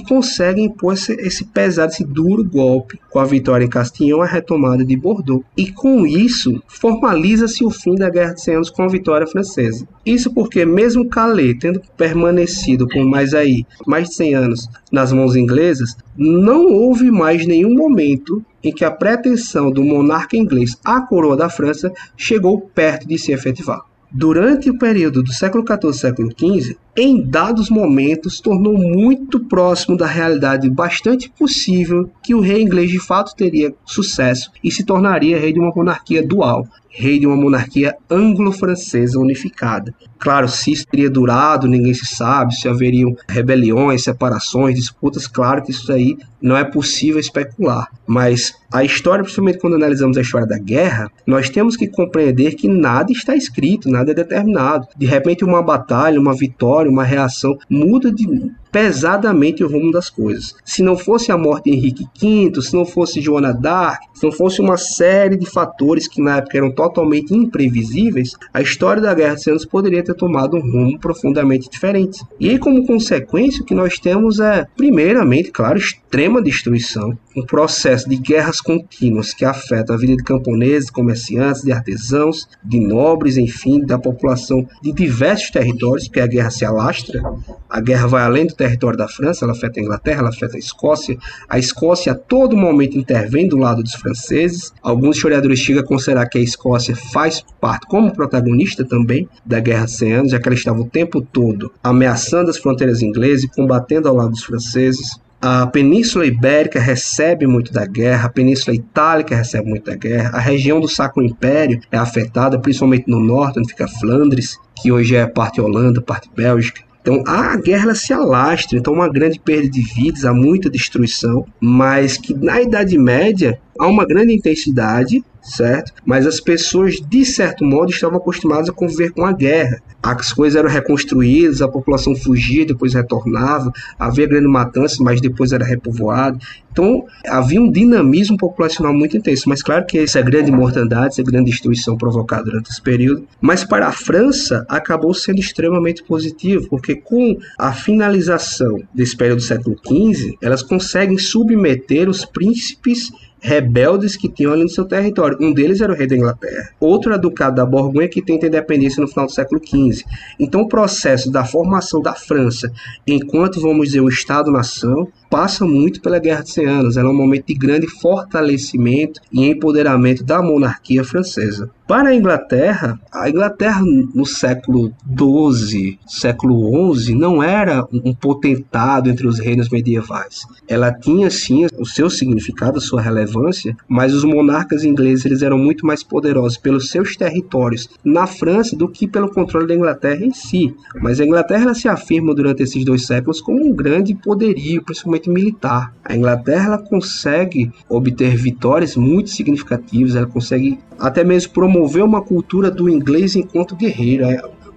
conseguem impor esse, esse pesado, esse duro golpe com a vitória em Castillon, a retomada de Bordeaux. E com isso, formaliza-se o fim da Guerra de 100 Anos com a vitória francesa. Isso porque, mesmo Calais tendo permanecido por mais aí, mais de 100 anos nas mãos inglesas, não houve mais nenhum momento em que a pretensão do monarca inglês à coroa da França chegou perto de se efetivar. Durante o período do século XIV e século XV, em dados momentos, tornou muito próximo da realidade bastante possível que o rei inglês de fato teria sucesso e se tornaria rei de uma monarquia dual, rei de uma monarquia anglo-francesa unificada. Claro, se isso teria durado, ninguém se sabe, se haveriam rebeliões, separações, disputas, claro que isso aí não é possível especular. Mas a história, principalmente quando analisamos a história da guerra, nós temos que compreender que nada está escrito, nada é determinado. De repente, uma batalha, uma vitória, uma reação muda de pesadamente o rumo das coisas. Se não fosse a morte de Henrique V, se não fosse Joana d'Arc, se não fosse uma série de fatores que na época eram totalmente imprevisíveis, a história da Guerra Cem Anos poderia ter tomado um rumo profundamente diferente. E aí, como consequência, o que nós temos é, primeiramente, claro, extrema destruição, um processo de guerras contínuas que afeta a vida de camponeses, comerciantes, de artesãos, de nobres, enfim, da população de diversos territórios, porque a guerra se alastra, a guerra vai além do território da França, ela afeta a Inglaterra, ela afeta a Escócia. A Escócia a todo momento intervém do lado dos franceses. Alguns historiadores chegam a considerar que a Escócia faz parte como protagonista também da Guerra 100 Anos, já que ela estava o tempo todo ameaçando as fronteiras inglesas e combatendo ao lado dos franceses. A Península Ibérica recebe muito da guerra, a Península Itálica recebe muito da guerra, a região do Sacro Império é afetada, principalmente no norte, onde fica Flandres, que hoje é parte Holanda, parte Bélgica. Então a guerra se alastra, então uma grande perda de vidas, há muita destruição, mas que na Idade Média há uma grande intensidade, certo? Mas as pessoas, de certo modo, estavam acostumadas a conviver com a guerra. As coisas eram reconstruídas, a população fugia, depois retornava, havia grande matança, mas depois era repovoado. Então, havia um dinamismo populacional muito intenso. Mas, claro que essa grande mortandade, essa grande destruição provocada durante esse período. Mas, para a França, acabou sendo extremamente positivo, porque com a finalização desse período do século XV, elas conseguem submeter os príncipes rebeldes que tinham ali no seu território. Um deles era o rei da Inglaterra. Outro era o ducado da Borgonha, que tenta independência no final do século XV. Então, o processo da formação da França, enquanto, vamos dizer, um Estado-nação, passa muito pela Guerra de 100 Anos. Ela é um momento de grande fortalecimento e empoderamento da monarquia francesa. Para a Inglaterra, a Inglaterra no século XII, século XI, não era um potentado entre os reinos medievais. Ela tinha sim o seu significado, a sua relevância, mas os monarcas ingleses eles eram muito mais poderosos pelos seus territórios na França do que pelo controle da Inglaterra em si. Mas a Inglaterra se afirma durante esses dois séculos como um grande poderio, principalmente militar. A Inglaterra ela consegue obter vitórias muito significativas, ela consegue até mesmo promover uma cultura do inglês enquanto guerreiro.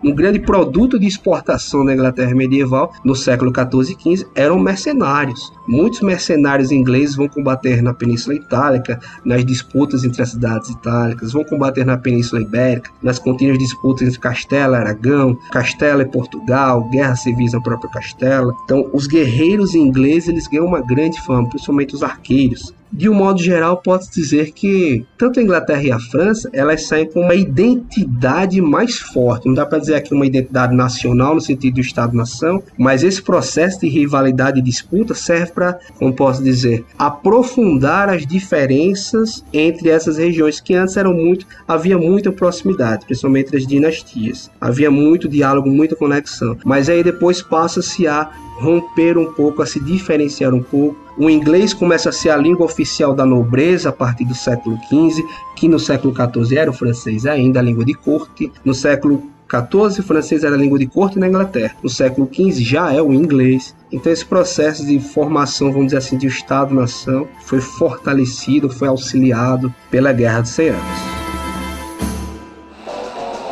Um grande produto de exportação da Inglaterra medieval no século 14 e 15 eram mercenários. Muitos mercenários ingleses vão combater na Península Itálica, nas disputas entre as cidades itálicas, vão combater na Península Ibérica, nas contínuas disputas entre Castela e Aragão, Castela e Portugal, guerras civis na própria Castela. Então, os guerreiros ingleses eles ganham uma grande fama, principalmente os arqueiros de um modo geral, pode dizer que tanto a Inglaterra e a França elas saem com uma identidade mais forte. Não dá para dizer aqui uma identidade nacional no sentido do Estado-nação, mas esse processo de rivalidade e disputa serve para, como posso dizer, aprofundar as diferenças entre essas regiões que antes eram muito, havia muita proximidade, principalmente das dinastias. Havia muito diálogo, muita conexão, mas aí depois passa-se a romper um pouco, a se diferenciar um pouco. O inglês começa a ser a língua oficial da nobreza a partir do século XV, que no século XIV era o francês ainda, a língua de corte. No século XIV, o francês era a língua de corte na Inglaterra. No século XV já é o inglês. Então esse processo de formação, vamos dizer assim, de Estado-nação foi fortalecido, foi auxiliado pela Guerra dos 100 Anos.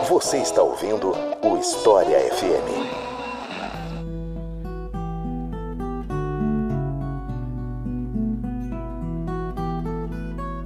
Você está ouvindo o História FM.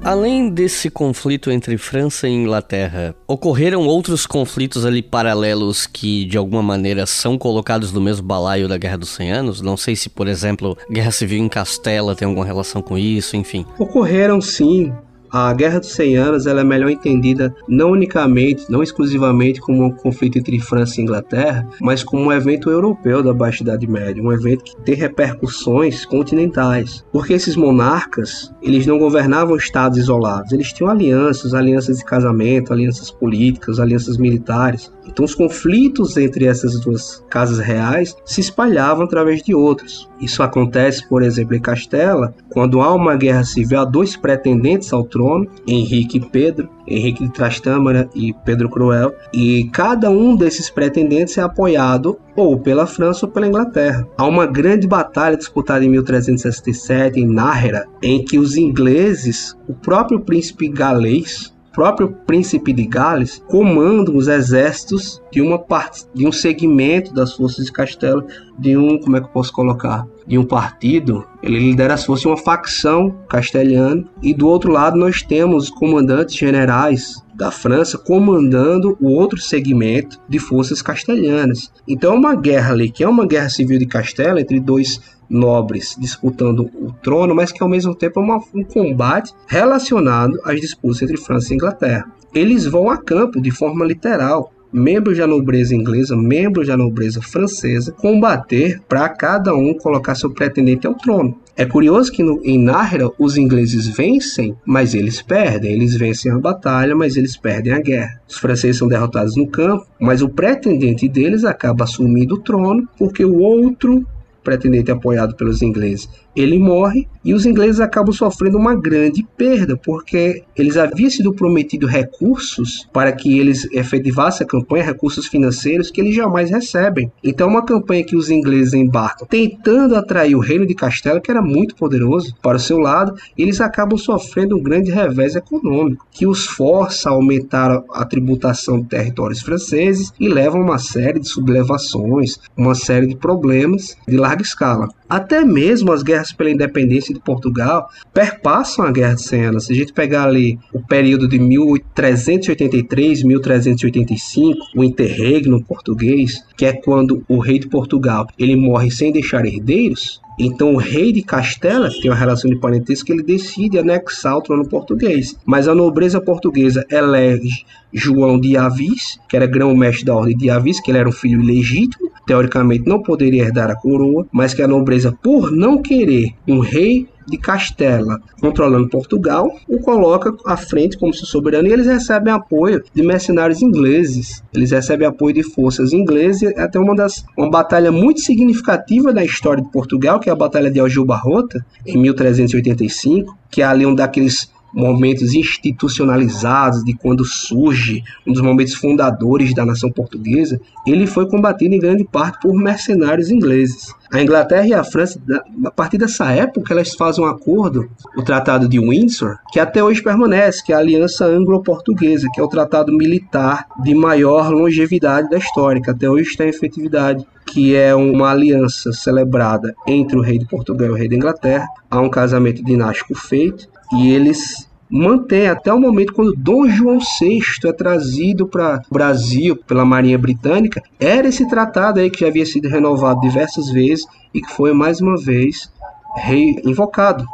Além desse conflito entre França e Inglaterra, ocorreram outros conflitos ali paralelos que de alguma maneira são colocados no mesmo balaio da Guerra dos 100 Anos? Não sei se, por exemplo, Guerra Civil em Castela tem alguma relação com isso, enfim. Ocorreram sim a Guerra dos 100 Anos ela é melhor entendida não unicamente, não exclusivamente como um conflito entre França e Inglaterra, mas como um evento europeu da Baixa Idade Média, um evento que tem repercussões continentais. Porque esses monarcas, eles não governavam estados isolados, eles tinham alianças, alianças de casamento, alianças políticas, alianças militares. Então os conflitos entre essas duas casas reais se espalhavam através de outros. Isso acontece, por exemplo, em Castela, quando há uma guerra civil, há dois pretendentes ao trono, Henrique e Pedro, Henrique de Trastâmara e Pedro Cruel, e cada um desses pretendentes é apoiado ou pela França ou pela Inglaterra. Há uma grande batalha disputada em 1367 em Nájera, em que os ingleses, o próprio príncipe galês, próprio príncipe de Gales comanda os exércitos de uma parte, de um segmento das forças de Castelo, de um, como é que eu posso colocar, de um partido. Ele lidera forças de uma facção castelhana e do outro lado nós temos comandantes generais da França comandando o outro segmento de forças castelhanas. Então é uma guerra ali, que é uma guerra civil de Castela entre dois nobres disputando o trono, mas que ao mesmo tempo é uma, um combate relacionado às disputas entre França e Inglaterra. Eles vão a campo de forma literal, membros da nobreza inglesa, membros da nobreza francesa, combater para cada um colocar seu pretendente ao trono. É curioso que no, em Nájera os ingleses vencem, mas eles perdem. Eles vencem a batalha, mas eles perdem a guerra. Os franceses são derrotados no campo, mas o pretendente deles acaba assumindo o trono porque o outro pretendente apoiado pelos ingleses, ele morre e os ingleses acabam sofrendo uma grande perda, porque eles haviam sido prometidos recursos para que eles efetivassem a campanha, recursos financeiros que eles jamais recebem. Então, uma campanha que os ingleses embarcam tentando atrair o reino de Castelo, que era muito poderoso, para o seu lado, eles acabam sofrendo um grande revés econômico, que os força a aumentar a tributação de territórios franceses e leva a uma série de sublevações, uma série de problemas de larga escala. Até mesmo as guerras pela independência de Portugal perpassam a Guerra de 100 Anos. Se a gente pegar ali o período de 1383, 1385, o interregno português, que é quando o rei de Portugal ele morre sem deixar herdeiros, Então o rei de Castela, que tem uma relação de parentesco, ele decide anexar o trono português. Mas a nobreza portuguesa elege João de Avis, que era grão-mestre da ordem de Avis, que ele era um filho ilegítimo, teoricamente não poderia herdar a coroa, mas que a nobreza, por não querer um rei de Castela controlando Portugal, o coloca à frente como seu soberano e eles recebem apoio de mercenários ingleses. Eles recebem apoio de forças inglesas até uma das uma batalha muito significativa da história de Portugal, que é a Batalha de Aljubarrota em 1385, que é ali um daqueles momentos institucionalizados de quando surge um dos momentos fundadores da nação portuguesa, ele foi combatido em grande parte por mercenários ingleses. A Inglaterra e a França, a partir dessa época, elas fazem um acordo, o Tratado de Windsor, que até hoje permanece, que é a Aliança Anglo-Portuguesa, que é o tratado militar de maior longevidade da história, que até hoje está em efetividade que é uma aliança celebrada entre o rei de Portugal e o rei da Inglaterra. Há um casamento dinástico feito e eles mantêm até o momento quando Dom João VI é trazido para o Brasil pela Marinha Britânica, era esse tratado aí que havia sido renovado diversas vezes e que foi mais uma vez reinvocado.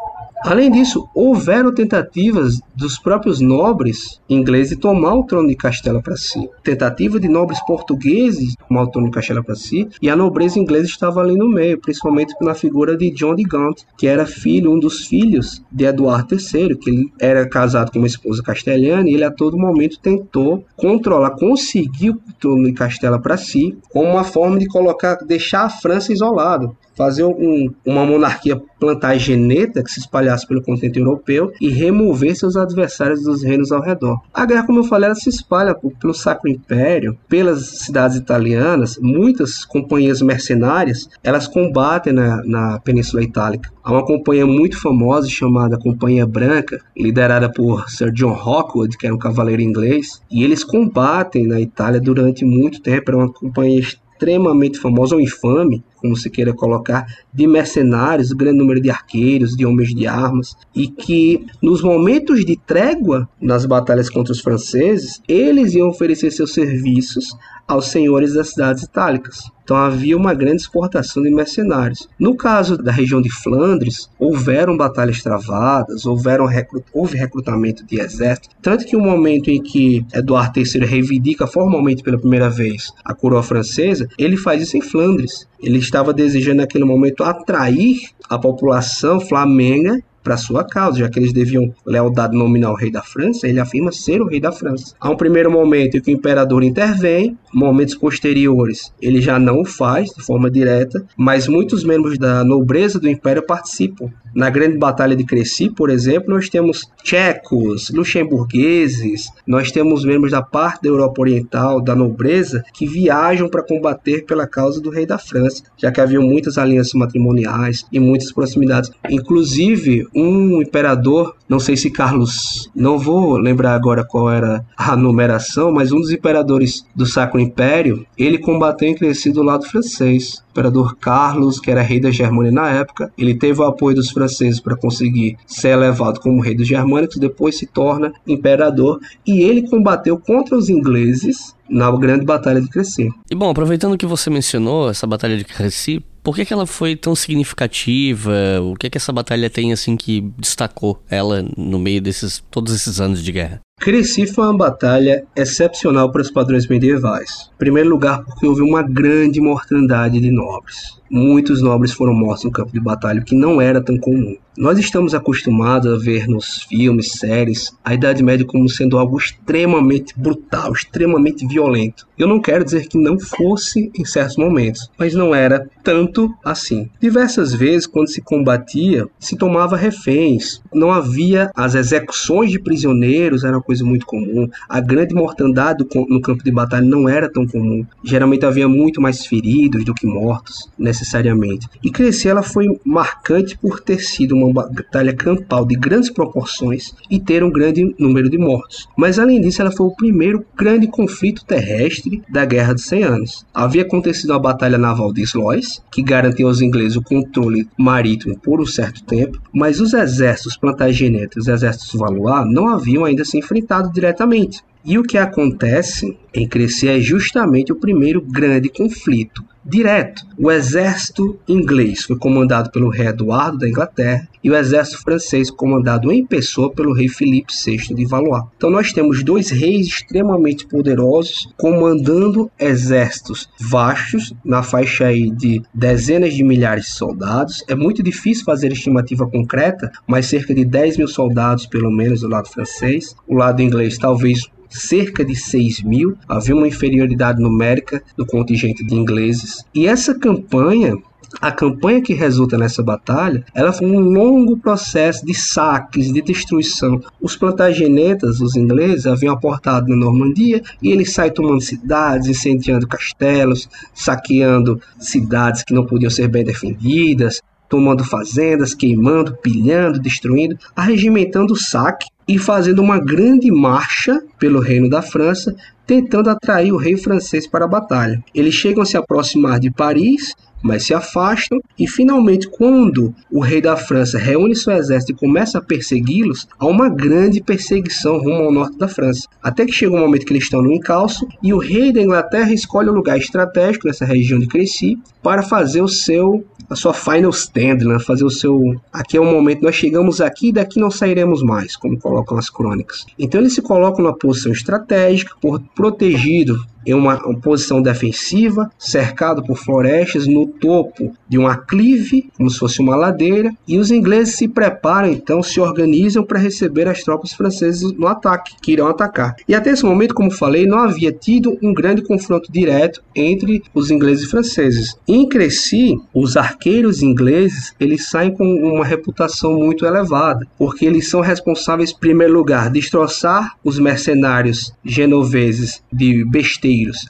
Além disso, houveram tentativas dos próprios nobres ingleses de tomar o trono de Castela para si. Tentativa de nobres portugueses de tomar o trono de Castela para si, e a nobreza inglesa estava ali no meio, principalmente na figura de John de Gaunt, que era filho, um dos filhos de Eduardo III, que ele era casado com uma esposa castelhana, e ele a todo momento tentou controlar, conseguir o trono de Castela para si, como uma forma de colocar, deixar a França isolada fazer um, uma monarquia plantageneta que se espalhasse pelo continente europeu e remover seus adversários dos reinos ao redor. A guerra, como eu falei, ela se espalha pelo Sacro Império, pelas cidades italianas, muitas companhias mercenárias, elas combatem na, na Península Itálica. Há uma companhia muito famosa chamada Companhia Branca, liderada por Sir John Rockwood, que era um cavaleiro inglês, e eles combatem na Itália durante muito tempo, era uma companhia extremamente famosa ou infame, como se queira colocar, de mercenários, grande número de arqueiros, de homens de armas, e que nos momentos de trégua nas batalhas contra os franceses, eles iam oferecer seus serviços aos senhores das cidades itálicas. Então havia uma grande exportação de mercenários. No caso da região de Flandres, houveram batalhas travadas, houveram recrut houve recrutamento de exército, tanto que o momento em que Eduardo III reivindica formalmente pela primeira vez a coroa francesa, ele faz isso em Flandres. Ele estava desejando naquele momento atrair a população flamenga para sua causa, já que eles deviam lealdade nominal ao rei da França, ele afirma ser o rei da França. Há um primeiro momento em que o imperador intervém, momentos posteriores ele já não o faz de forma direta, mas muitos membros da nobreza do império participam. Na grande batalha de Crecy, por exemplo, nós temos tchecos, luxemburgueses, nós temos membros da parte da Europa Oriental, da nobreza, que viajam para combater pela causa do rei da França, já que haviam muitas alianças matrimoniais e muitas proximidades. Inclusive, um imperador, não sei se Carlos, não vou lembrar agora qual era a numeração, mas um dos imperadores do Sacro Império, ele combateu em Crecy do lado francês imperador Carlos, que era rei da Germânia na época. Ele teve o apoio dos franceses para conseguir ser elevado como rei dos germânicos, depois se torna imperador e ele combateu contra os ingleses na grande batalha de Crecy. E bom, aproveitando que você mencionou essa batalha de Crecy, por que, que ela foi tão significativa? O que que essa batalha tem assim que destacou ela no meio desses todos esses anos de guerra? Crecy foi uma batalha excepcional para os padrões medievais. Em primeiro lugar, porque houve uma grande mortandade de nobres. Muitos nobres foram mortos no campo de batalha, o que não era tão comum. Nós estamos acostumados a ver nos filmes, séries, a Idade Média como sendo algo extremamente brutal, extremamente violento. Eu não quero dizer que não fosse em certos momentos, mas não era tanto assim. Diversas vezes, quando se combatia, se tomava reféns. Não havia as execuções de prisioneiros, era uma coisa muito comum. A grande mortandade no campo de batalha não era tão comum. Geralmente havia muito mais feridos do que mortos, necessariamente. E Crescer ela foi marcante por ter sido uma batalha campal de grandes proporções e ter um grande número de mortos. Mas além disso, ela foi o primeiro grande conflito terrestre da Guerra dos 100 Anos. Havia acontecido a Batalha Naval de Sluis, que garantiu aos ingleses o controle marítimo por um certo tempo, mas os exércitos Plantagenet e os exércitos Valois não haviam ainda se enfrentado diretamente. E o que acontece em Crescer é justamente o primeiro grande conflito direto. O exército inglês foi comandado pelo rei Eduardo da Inglaterra e o exército francês comandado em pessoa pelo rei Felipe VI de Valois. Então nós temos dois reis extremamente poderosos comandando exércitos vastos na faixa aí de dezenas de milhares de soldados. É muito difícil fazer estimativa concreta, mas cerca de 10 mil soldados pelo menos do lado francês. O lado inglês talvez cerca de 6 mil, havia uma inferioridade numérica do contingente de ingleses. E essa campanha a campanha que resulta nessa batalha, ela foi um longo processo de saques, de destruição. Os plantagenetas, os ingleses, haviam aportado na Normandia e eles saem tomando cidades, incendiando castelos, saqueando cidades que não podiam ser bem defendidas, tomando fazendas, queimando, pilhando, destruindo, arregimentando o saque e fazendo uma grande marcha pelo reino da França, tentando atrair o rei francês para a batalha. Eles chegam a se aproximar de Paris, mas se afastam e finalmente quando o rei da França reúne seu exército e começa a persegui-los, há uma grande perseguição rumo ao norte da França. Até que chega um momento que eles estão no encalço e o rei da Inglaterra escolhe um lugar estratégico nessa região de Crecy para fazer o seu a sua final stand, né? Fazer o seu. Aqui é o momento, nós chegamos aqui e daqui não sairemos mais, como colocam as crônicas. Então ele se coloca numa posição estratégica, protegido em uma, uma posição defensiva, cercado por florestas no topo de um aclive, como se fosse uma ladeira, e os ingleses se preparam então, se organizam para receber as tropas francesas no ataque, que irão atacar. E até esse momento, como falei, não havia tido um grande confronto direto entre os ingleses e franceses. Em Crecy, os arqueiros ingleses, eles saem com uma reputação muito elevada, porque eles são responsáveis, em primeiro lugar, destroçar os mercenários genoveses de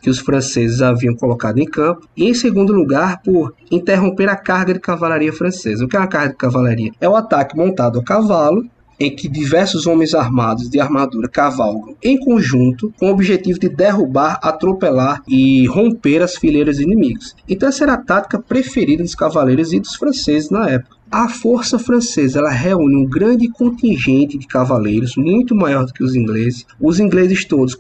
que os franceses haviam colocado em campo, e em segundo lugar, por interromper a carga de cavalaria francesa. O que é uma carga de cavalaria? É o ataque montado a cavalo em que diversos homens armados de armadura cavalgam em conjunto com o objetivo de derrubar, atropelar e romper as fileiras inimigas. Então essa era a tática preferida dos cavaleiros e dos franceses na época. A força francesa ela reúne um grande contingente de cavaleiros, muito maior do que os ingleses. Os ingleses todos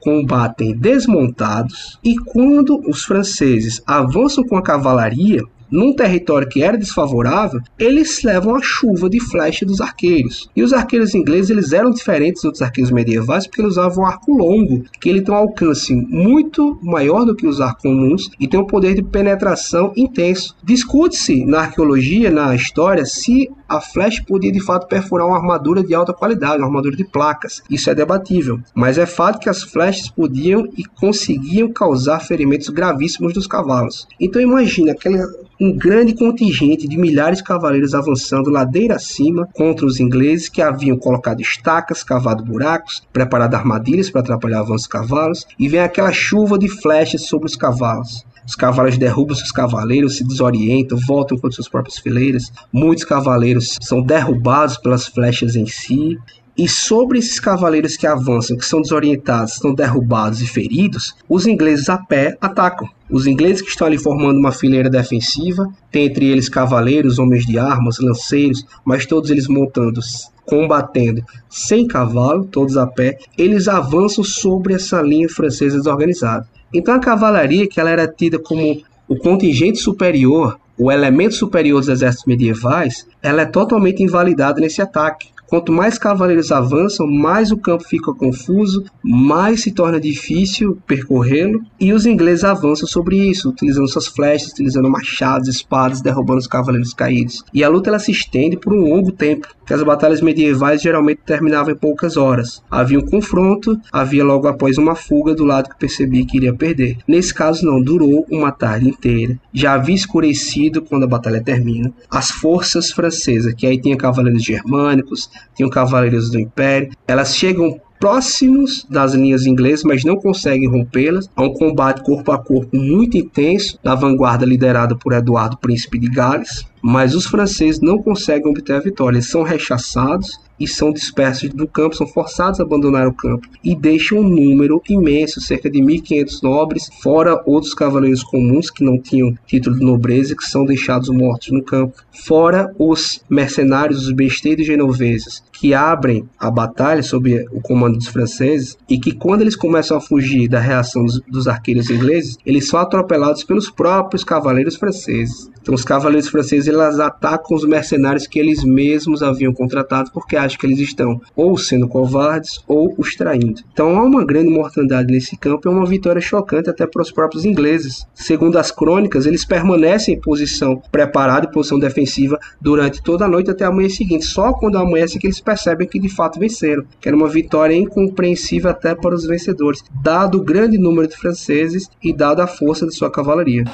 combatem desmontados, e quando os franceses avançam com a cavalaria, num território que era desfavorável, eles levam a chuva de flecha dos arqueiros. E os arqueiros ingleses eles eram diferentes dos arqueiros medievais porque eles usavam um arco longo, que ele tem um alcance muito maior do que os arcos comuns e tem um poder de penetração intenso. Discute-se na arqueologia, na história, se a flecha podia de fato perfurar uma armadura de alta qualidade, uma armadura de placas. Isso é debatível, mas é fato que as flechas podiam e conseguiam causar ferimentos gravíssimos dos cavalos. Então imagina aquele um grande contingente de milhares de cavaleiros avançando ladeira acima contra os ingleses que haviam colocado estacas, cavado buracos, preparado armadilhas para atrapalhar o avanço dos cavalos, e vem aquela chuva de flechas sobre os cavalos. Os cavalos derrubam seus cavaleiros, se desorientam, voltam contra suas próprias fileiras. Muitos cavaleiros são derrubados pelas flechas em si. E sobre esses cavaleiros que avançam, que são desorientados, estão derrubados e feridos, os ingleses a pé atacam. Os ingleses que estão ali formando uma fileira defensiva, tem entre eles cavaleiros, homens de armas, lanceiros, mas todos eles montando combatendo sem cavalo, todos a pé, eles avançam sobre essa linha francesa desorganizada. Então a cavalaria, que ela era tida como o contingente superior, o elemento superior dos exércitos medievais, ela é totalmente invalidada nesse ataque. Quanto mais cavaleiros avançam, mais o campo fica confuso, mais se torna difícil percorrê-lo, e os ingleses avançam sobre isso, utilizando suas flechas, utilizando machados, espadas, derrubando os cavaleiros caídos. E a luta ela se estende por um longo tempo, que as batalhas medievais geralmente terminavam em poucas horas. Havia um confronto, havia logo após uma fuga do lado que percebia que iria perder. Nesse caso não, durou uma tarde inteira. Já havia escurecido quando a batalha termina. As forças francesas, que aí tinha cavaleiros germânicos, tinham cavaleiros do Império. Elas chegam próximos das linhas inglesas, mas não conseguem rompê-las. Há um combate corpo a corpo muito intenso na vanguarda liderada por Eduardo, príncipe de Gales. Mas os franceses não conseguem obter a vitória, eles são rechaçados e são dispersos do campo, são forçados a abandonar o campo e deixam um número imenso, cerca de 1.500 nobres, fora outros cavaleiros comuns que não tinham título de nobreza, que são deixados mortos no campo, fora os mercenários, os besteiros genoveses, que abrem a batalha sob o comando dos franceses e que quando eles começam a fugir da reação dos, dos arqueiros ingleses, eles são atropelados pelos próprios cavaleiros franceses. Então os cavaleiros franceses eles atacam os mercenários que eles mesmos haviam contratado porque acham que eles estão ou sendo covardes ou os traindo. Então há uma grande mortandade nesse campo e é uma vitória chocante até para os próprios ingleses. Segundo as crônicas, eles permanecem em posição preparada, em posição defensiva durante toda a noite até a manhã seguinte. Só quando amanhece que eles percebem que de fato venceram, que era uma vitória incompreensível até para os vencedores, dado o grande número de franceses e dada a força de sua cavalaria.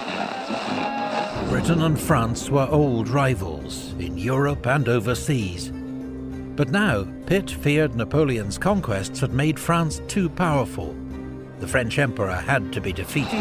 Britain and France were old rivals in Europe and overseas. But now, Pitt feared Napoleon's conquests had made France too powerful. The French Emperor had to be defeated.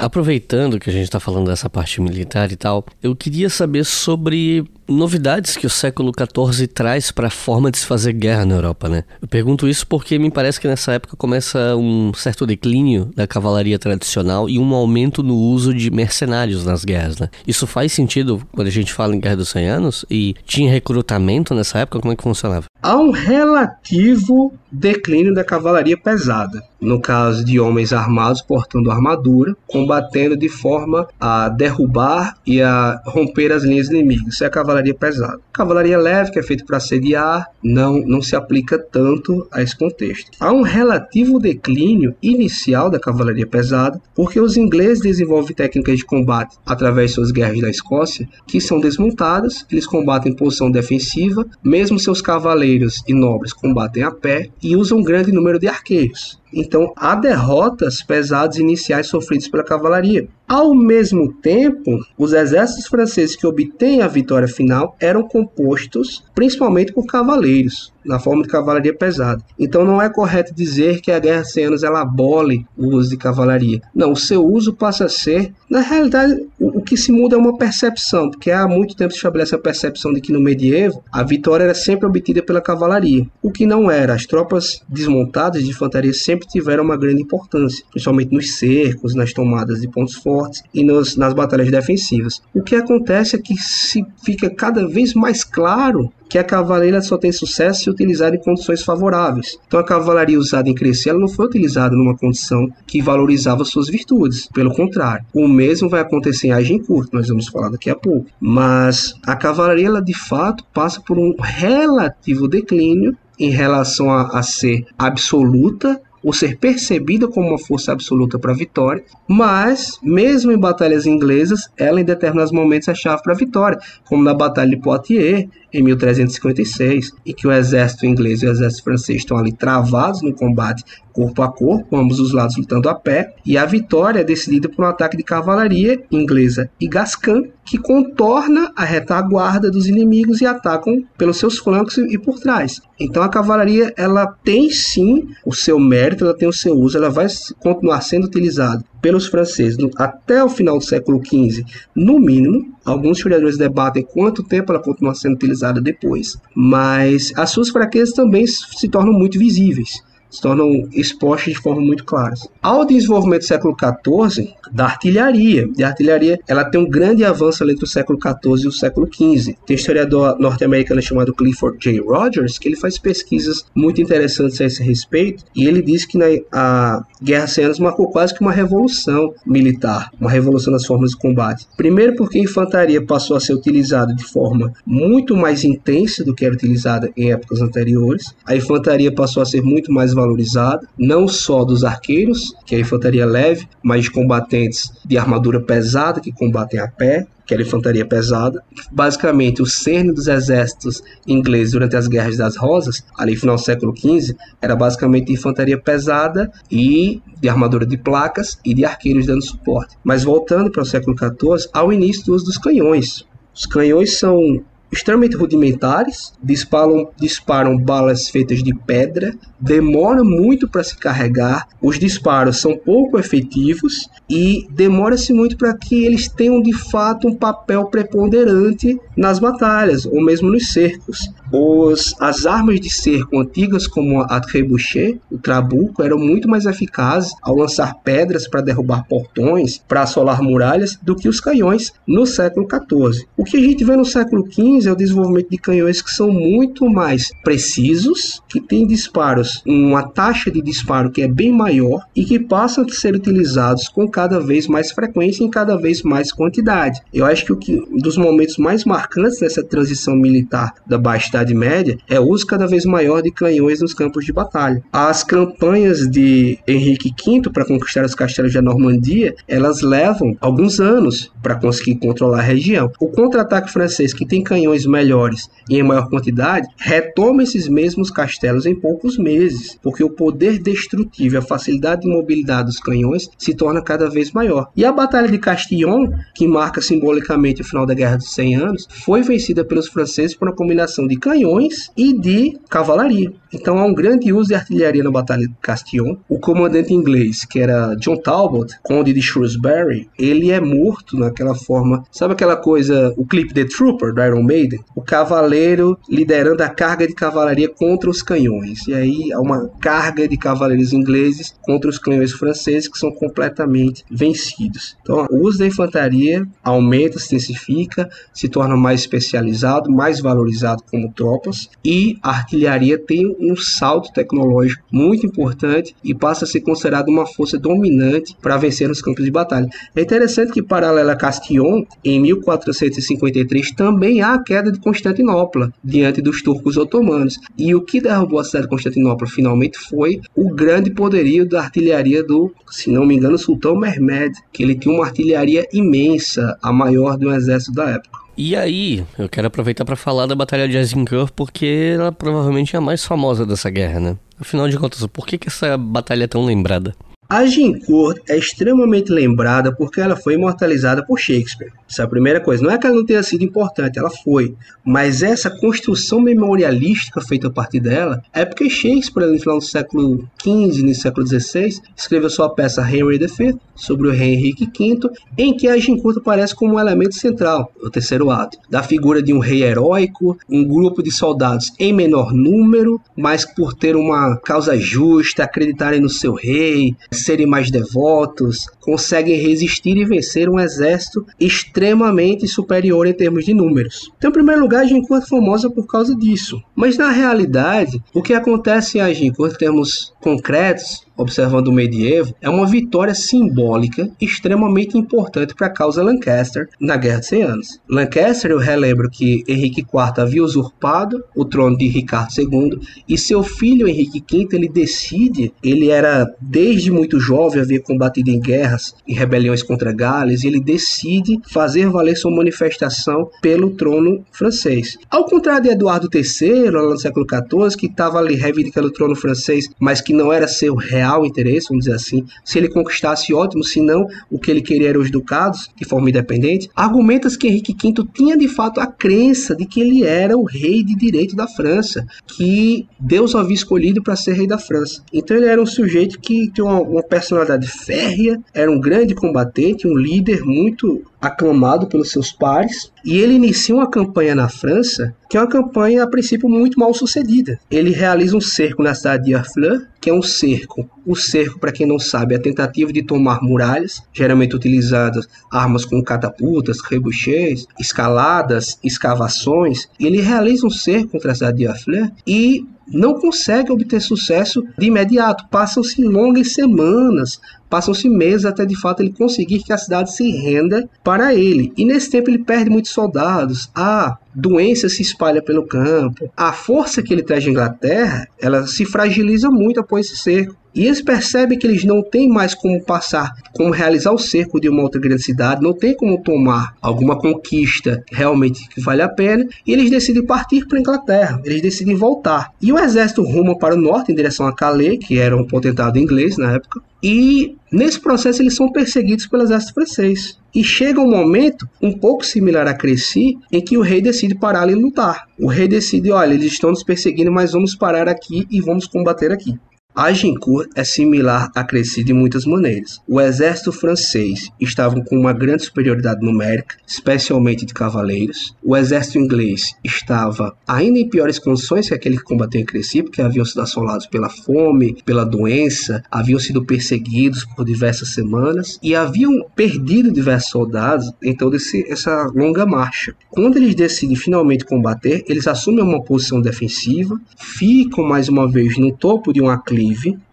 Aproveitando que a gente está falando dessa parte militar e tal, eu queria saber sobre novidades que o século XIV traz para a forma de se fazer guerra na Europa, né? Eu pergunto isso porque me parece que nessa época começa um certo declínio da cavalaria tradicional e um aumento no uso de mercenários nas guerras, né? Isso faz sentido quando a gente fala em Guerra dos 100 Anos? E tinha recrutamento nessa época? Como é que funcionava? Há um relativo declínio da cavalaria pesada, no caso de homens armados portando armadura, combatendo de forma a derrubar e a romper as linhas inimigas. É a cavalaria pesada. Cavalaria leve, que é feito para assediar, não, não se aplica tanto a esse contexto. Há um relativo declínio inicial da cavalaria pesada, porque os ingleses desenvolvem técnicas de combate através de suas guerras da Escócia, que são desmontadas, eles combatem em posição defensiva, mesmo seus cavaleiros e nobres combatem a pé e usam um grande número de arqueiros. Então, há derrotas pesadas iniciais sofridas pela cavalaria. Ao mesmo tempo, os exércitos franceses que obtêm a vitória final eram compostos principalmente por cavaleiros, na forma de cavalaria pesada. Então não é correto dizer que a Guerra 100 Anos ela abole o uso de cavalaria. Não, o seu uso passa a ser, na realidade, o, o que se muda é uma percepção, porque há muito tempo se estabelece a percepção de que no medievo a vitória era sempre obtida pela cavalaria, o que não era. As tropas desmontadas de infantaria sempre tiveram uma grande importância, principalmente nos cercos, nas tomadas de pontos fortes e nos, nas batalhas defensivas. O que acontece é que se fica cada vez mais claro que a cavalaria só tem sucesso se utilizada em condições favoráveis. Então a cavalaria usada em Crescer não foi utilizada numa condição que valorizava suas virtudes. Pelo contrário, o mesmo vai acontecer em Agincourt, nós vamos falar daqui a pouco. Mas a cavalaria ela de fato passa por um relativo declínio em relação a, a ser absoluta ou ser percebida como uma força absoluta para a vitória, mas, mesmo em batalhas inglesas, ela em determinados momentos é chave para a vitória, como na Batalha de Poitiers, em 1356, em que o exército inglês e o exército francês estão ali travados no combate corpo a corpo, ambos os lados lutando a pé, e a vitória é decidida por um ataque de cavalaria inglesa e gascã, que contorna a retaguarda dos inimigos e atacam pelos seus flancos e por trás. Então a cavalaria ela tem sim o seu mérito, ela tem o seu uso, ela vai continuar sendo utilizada pelos franceses até o final do século XV, no mínimo. Alguns historiadores debatem quanto tempo ela continua sendo utilizada depois, mas as suas fraquezas também se tornam muito visíveis se tornam expostos de forma muito clara. Ao desenvolvimento do século XIV, da artilharia, e a artilharia ela tem um grande avanço entre o século XIV e o século XV. Tem um historiador norte-americano chamado Clifford J. Rogers que ele faz pesquisas muito interessantes a esse respeito, e ele diz que na, a Guerra Sem Anos marcou quase que uma revolução militar, uma revolução nas formas de combate. Primeiro porque a infantaria passou a ser utilizada de forma muito mais intensa do que era utilizada em épocas anteriores. A infantaria passou a ser muito mais valorizada, não só dos arqueiros, que é a infantaria leve, mas de combatentes de armadura pesada que combatem a pé, que era a infantaria pesada. Basicamente, o cerne dos exércitos ingleses durante as Guerras das Rosas, ali no final do século XV, era basicamente infantaria pesada e de armadura de placas e de arqueiros dando suporte. Mas voltando para o século XIV, ao início do uso dos canhões. Os canhões são extremamente rudimentares, disparam, disparam balas feitas de pedra, demora muito para se carregar, os disparos são pouco efetivos e demora-se muito para que eles tenham de fato um papel preponderante nas batalhas ou mesmo nos cercos. Os, as armas de cerco antigas, como a trebuchet, o trabuco, eram muito mais eficazes ao lançar pedras para derrubar portões, para assolar muralhas, do que os canhões no século XIV. O que a gente vê no século XV é o desenvolvimento de canhões que são muito mais precisos, que têm disparos, uma taxa de disparo que é bem maior e que passam a ser utilizados com cada vez mais frequência e em cada vez mais quantidade. Eu acho que, o que um dos momentos mais marcantes dessa transição militar da Baixa Idade Média é o uso cada vez maior de canhões nos campos de batalha. As campanhas de Henrique V para conquistar os castelos da Normandia, elas levam alguns anos para conseguir controlar a região. O contra-ataque francês, que tem canhões melhores e em maior quantidade, retoma esses mesmos castelos em poucos meses, porque o poder destrutivo e a facilidade de mobilidade dos canhões se torna cada vez maior. E a Batalha de Castillon, que marca simbolicamente o final da Guerra dos 100 Anos, foi vencida pelos franceses por uma combinação de canhões e de cavalaria. Então há um grande uso de artilharia na Batalha de Castillon. O comandante inglês, que era John Talbot, conde de Shrewsbury, ele é morto naquela forma. Sabe aquela coisa, o clipe The Trooper do Iron Maiden? O cavaleiro liderando a carga de cavalaria contra os canhões. E aí há uma carga de cavaleiros ingleses contra os canhões franceses que são completamente vencidos. Então o uso da infantaria aumenta, se intensifica, se torna mais especializado, mais valorizado como tropas e a artilharia tem um salto tecnológico muito importante e passa a ser considerado uma força dominante para vencer nos campos de batalha. É interessante que, paralela a Castillon, em 1453 também há a queda de Constantinopla diante dos turcos otomanos. E o que derrubou a cidade de Constantinopla finalmente foi o grande poderio da artilharia do, se não me engano, Sultão Mehmed, que ele tinha uma artilharia imensa, a maior do exército da época. E aí, eu quero aproveitar para falar da Batalha de Azincourt, porque ela provavelmente é a mais famosa dessa guerra, né? Afinal de contas, por que, que essa batalha é tão lembrada? Agincourt é extremamente lembrada porque ela foi imortalizada por Shakespeare. Essa é a primeira coisa. Não é que ela não tenha sido importante, ela foi. Mas essa construção memorialística feita a partir dela é porque Shakespeare, no final do século XV, no século XVI, escreveu sua peça Henry V sobre o rei Henrique V, em que Agincourt aparece como um elemento central, o terceiro ato, da figura de um rei heróico, um grupo de soldados em menor número, mas por ter uma causa justa, acreditarem no seu rei, serem mais devotos, conseguem resistir e vencer um exército extremamente superior em termos de números. Então, em primeiro lugar, Agincourt é famosa por causa disso. Mas na realidade, o que acontece em Agincourt, em termos concretos, observando o medievo, é uma vitória simbólica extremamente importante para a causa Lancaster na Guerra de 100 Anos. Lancaster, eu relembro que Henrique IV havia usurpado o trono de Ricardo II e seu filho Henrique V, ele decide, ele era desde muito jovem, havia combatido em guerras e rebeliões contra Gales, ele decide fazer valer sua manifestação pelo trono francês. Ao contrário de Eduardo III, lá no século XIV, que estava ali reivindicando o trono francês, mas que não era seu real real interesse, vamos dizer assim. Se ele conquistasse, ótimo, se não, o que ele queria era os ducados, de forma independente. Argumentas que Henrique V tinha de fato a crença de que ele era o rei de direito da França, que Deus havia escolhido para ser rei da França. Então ele era um sujeito que tinha uma, uma personalidade férrea, era um grande combatente, um líder muito aclamado pelos seus pares, e ele inicia uma campanha na França, que é uma campanha a princípio muito mal sucedida. Ele realiza um cerco na cidade de Harfleur, que é um cerco. O cerco, para quem não sabe, é a tentativa de tomar muralhas, geralmente utilizadas armas como catapultas, trebuchets, escaladas, escavações. Ele realiza um cerco contra a cidade de Harfleur e não consegue obter sucesso de imediato. Passam-se longas semanas, passam-se meses até de fato ele conseguir que a cidade se renda para ele. E nesse tempo ele perde muitos soldados. A doença se espalha pelo campo. A força que ele traz de Inglaterra, ela se fragiliza muito após esse cerco. E eles percebem que eles não têm mais como passar, como realizar o cerco de uma outra grande cidade, não tem como tomar alguma conquista realmente que vale a pena, e eles decidem partir para a Inglaterra, eles decidem voltar. E o exército ruma para o norte, em direção a Calais, que era um potentado inglês na época, e nesse processo eles são perseguidos pelo exército francês. E chega um momento, um pouco similar a Cresci, em que o rei decide parar e lutar. O rei decide, olha, eles estão nos perseguindo, mas vamos parar aqui e vamos combater aqui. Agincourt é similar a Crécy de muitas maneiras. O exército francês estava com uma grande superioridade numérica, especialmente de cavaleiros. O exército inglês estava ainda em piores condições que aquele que combateu em Crécy, porque haviam sido assolados pela fome, pela doença, haviam sido perseguidos por diversas semanas e haviam perdido diversos soldados em toda essa longa marcha. Quando eles decidem finalmente combater, eles assumem uma posição defensiva, ficam mais uma vez no topo de um aclive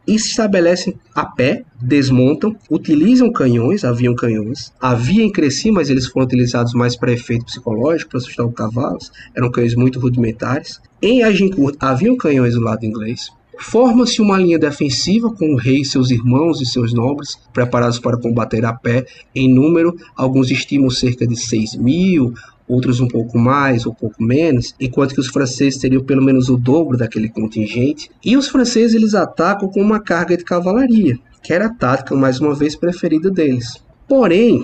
e se estabelecem a pé, desmontam, utilizam canhões, haviam canhões, havia em Cresci, mas eles foram utilizados mais para efeito psicológico, para assustar os cavalos, eram canhões muito rudimentares. Em Agincourt haviam canhões do lado inglês. Forma-se uma linha defensiva com o rei, seus irmãos e seus nobres, preparados para combater a pé em número, alguns estimam cerca de 6 mil, outros um pouco mais ou um pouco menos, enquanto que os franceses teriam pelo menos o dobro daquele contingente. E os franceses eles atacam com uma carga de cavalaria, que era a tática mais uma vez preferida deles. Porém,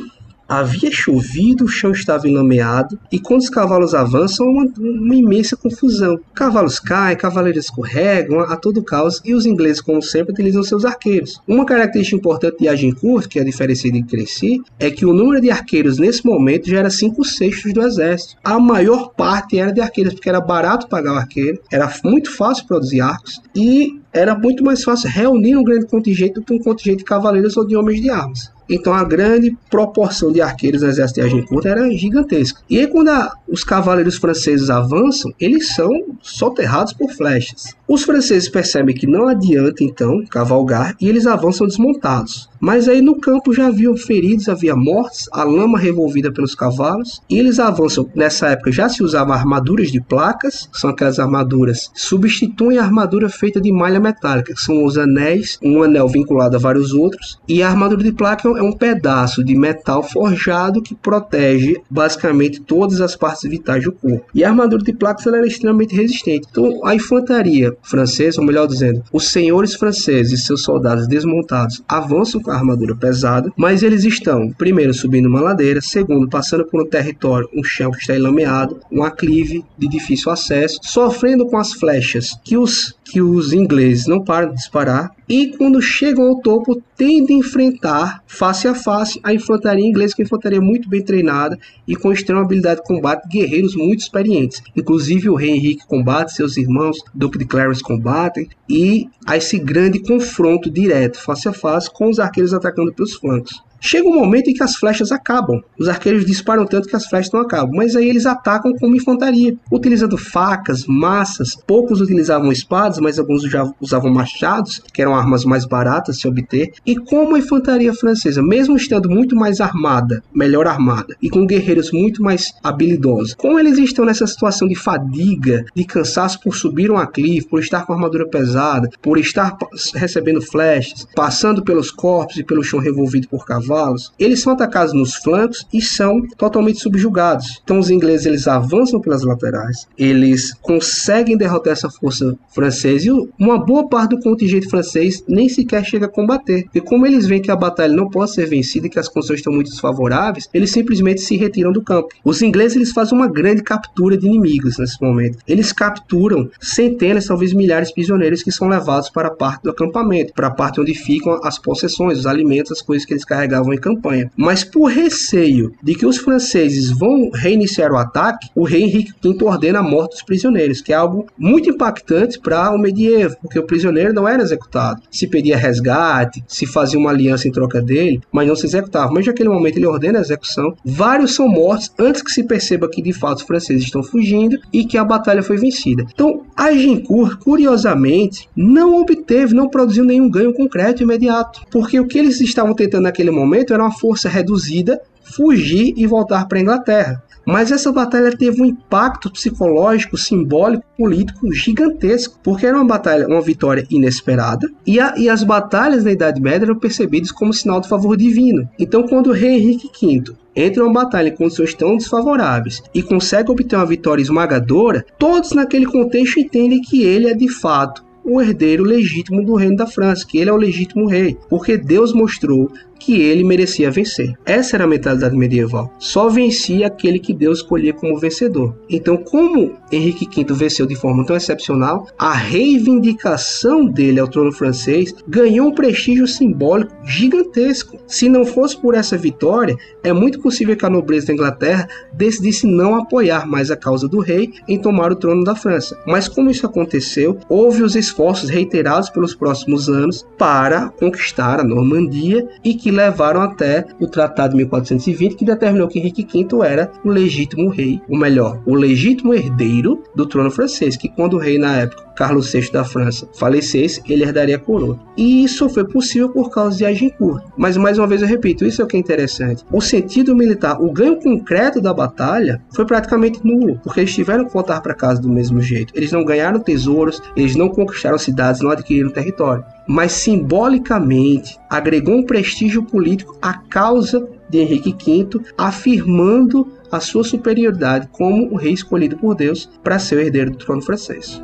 Havia chovido, o chão estava enlameado, e quando os cavalos avançam, uma, uma imensa confusão. Cavalos caem, cavaleiros escorregam, há todo caos, e os ingleses, como sempre, utilizam seus arqueiros. Uma característica importante de Agincourt, que é a diferença de Crécy, é que o número de arqueiros nesse momento já era 5 sextos do exército. A maior parte era de arqueiros, porque era barato pagar o arqueiro, era muito fácil produzir arcos, e era muito mais fácil reunir um grande contingente do que um contingente de cavaleiros ou de homens de armas. Então a grande proporção de arqueiros no exército de Agincourt era gigantesca. E aí quando a, os cavaleiros franceses avançam, eles são soterrados por flechas. Os franceses percebem que não adianta então cavalgar e eles avançam desmontados. Mas aí no campo já havia feridos, havia mortes, a lama revolvida pelos cavalos, e eles avançam. Nessa época já se usavam armaduras de placas, são aquelas armaduras substituem a armadura feita de malha metálica, que são os anéis, um anel vinculado a vários outros, e a armadura de placa é um pedaço de metal forjado que protege basicamente todas as partes vitais do corpo. E a armadura de placas ela era extremamente resistente. Então a infantaria francesa, ou melhor dizendo, os senhores franceses e seus soldados desmontados avançam com a armadura pesada, mas eles estão, primeiro, subindo uma ladeira, segundo, passando por um território, um chão que está enlameado, um aclive de difícil acesso, sofrendo com as flechas que os, que os ingleses não param de disparar, e quando chegam ao topo, tendem a enfrentar face a face a infantaria inglesa, que é uma infantaria muito bem treinada e com extrema habilidade de combate, guerreiros muito experientes. Inclusive o rei Henrique combate, seus irmãos, Duque de Clarence combatem, e a esse grande confronto direto, face a face, com os arqueiros atacando pelos flancos. Chega um momento em que as flechas acabam. Os arqueiros disparam tanto que as flechas não acabam, mas aí eles atacam como infantaria, utilizando facas, massas. Poucos utilizavam espadas, mas alguns já usavam machados, que eram armas mais baratas de se obter. E como a infantaria francesa, mesmo estando muito mais armada, melhor armada, e com guerreiros muito mais habilidosos, como eles estão nessa situação de fadiga, de cansaço por subir um aclive, por estar com armadura pesada, por estar recebendo flechas, passando pelos corpos e pelo chão revolvido por cavalos, cavalos, eles são atacados nos flancos e são totalmente subjugados. Então os ingleses eles avançam pelas laterais, eles conseguem derrotar essa força francesa e uma boa parte do contingente francês nem sequer chega a combater. E como eles veem que a batalha não pode ser vencida e que as condições estão muito desfavoráveis, eles simplesmente se retiram do campo. Os ingleses eles fazem uma grande captura de inimigos nesse momento. Eles capturam centenas, talvez milhares de prisioneiros que são levados para a parte do acampamento, para a parte onde ficam as possessões, os alimentos, as coisas que eles carregavam estavam em campanha. Mas por receio de que os franceses vão reiniciar o ataque, o rei Henrique V ordena a morte dos prisioneiros, que é algo muito impactante para o medievo, porque o prisioneiro não era executado. Se pedia resgate, se fazia uma aliança em troca dele, mas não se executava. Mas naquele momento ele ordena a execução. Vários são mortos antes que se perceba que de fato os franceses estão fugindo e que a batalha foi vencida. Então, Agincourt, curiosamente, não obteve, não produziu nenhum ganho concreto imediato, porque o que eles estavam tentando naquele momento momento era uma força reduzida fugir e voltar para a Inglaterra. Mas essa batalha teve um impacto psicológico, simbólico, político gigantesco, porque era uma batalha, uma vitória inesperada, e, a, e as batalhas na Idade Média eram percebidas como sinal de favor divino. Então, quando o rei Henrique V entra em uma batalha em condições tão desfavoráveis e consegue obter uma vitória esmagadora, todos naquele contexto entendem que ele é de fato o herdeiro legítimo do reino da França, que ele é o legítimo rei, porque Deus mostrou que ele merecia vencer. Essa era a mentalidade medieval. Só vencia aquele que Deus escolhia como vencedor. Então, como Henrique V venceu de forma tão excepcional, a reivindicação dele ao trono francês ganhou um prestígio simbólico gigantesco. Se não fosse por essa vitória, é muito possível que a nobreza da Inglaterra decidisse não apoiar mais a causa do rei em tomar o trono da França. Mas como isso aconteceu, houve os esforços reiterados pelos próximos anos para conquistar a Normandia e que levaram até o Tratado de 1420, que determinou que Henrique V era o legítimo rei, ou melhor, o legítimo herdeiro do trono francês, que quando o rei na época Carlos VI da França falecesse, ele herdaria a coroa. E isso foi possível por causa de Agincourt. Mas mais uma vez eu repito, isso é o que é interessante. O sentido militar, o ganho concreto da batalha foi praticamente nulo, porque eles tiveram que voltar para casa do mesmo jeito. Eles não ganharam tesouros, eles não conquistaram cidades, não adquiriram território. Mas simbolicamente agregou um prestígio político à causa de Henrique V, afirmando a sua superioridade como o rei escolhido por Deus para ser o herdeiro do trono francês.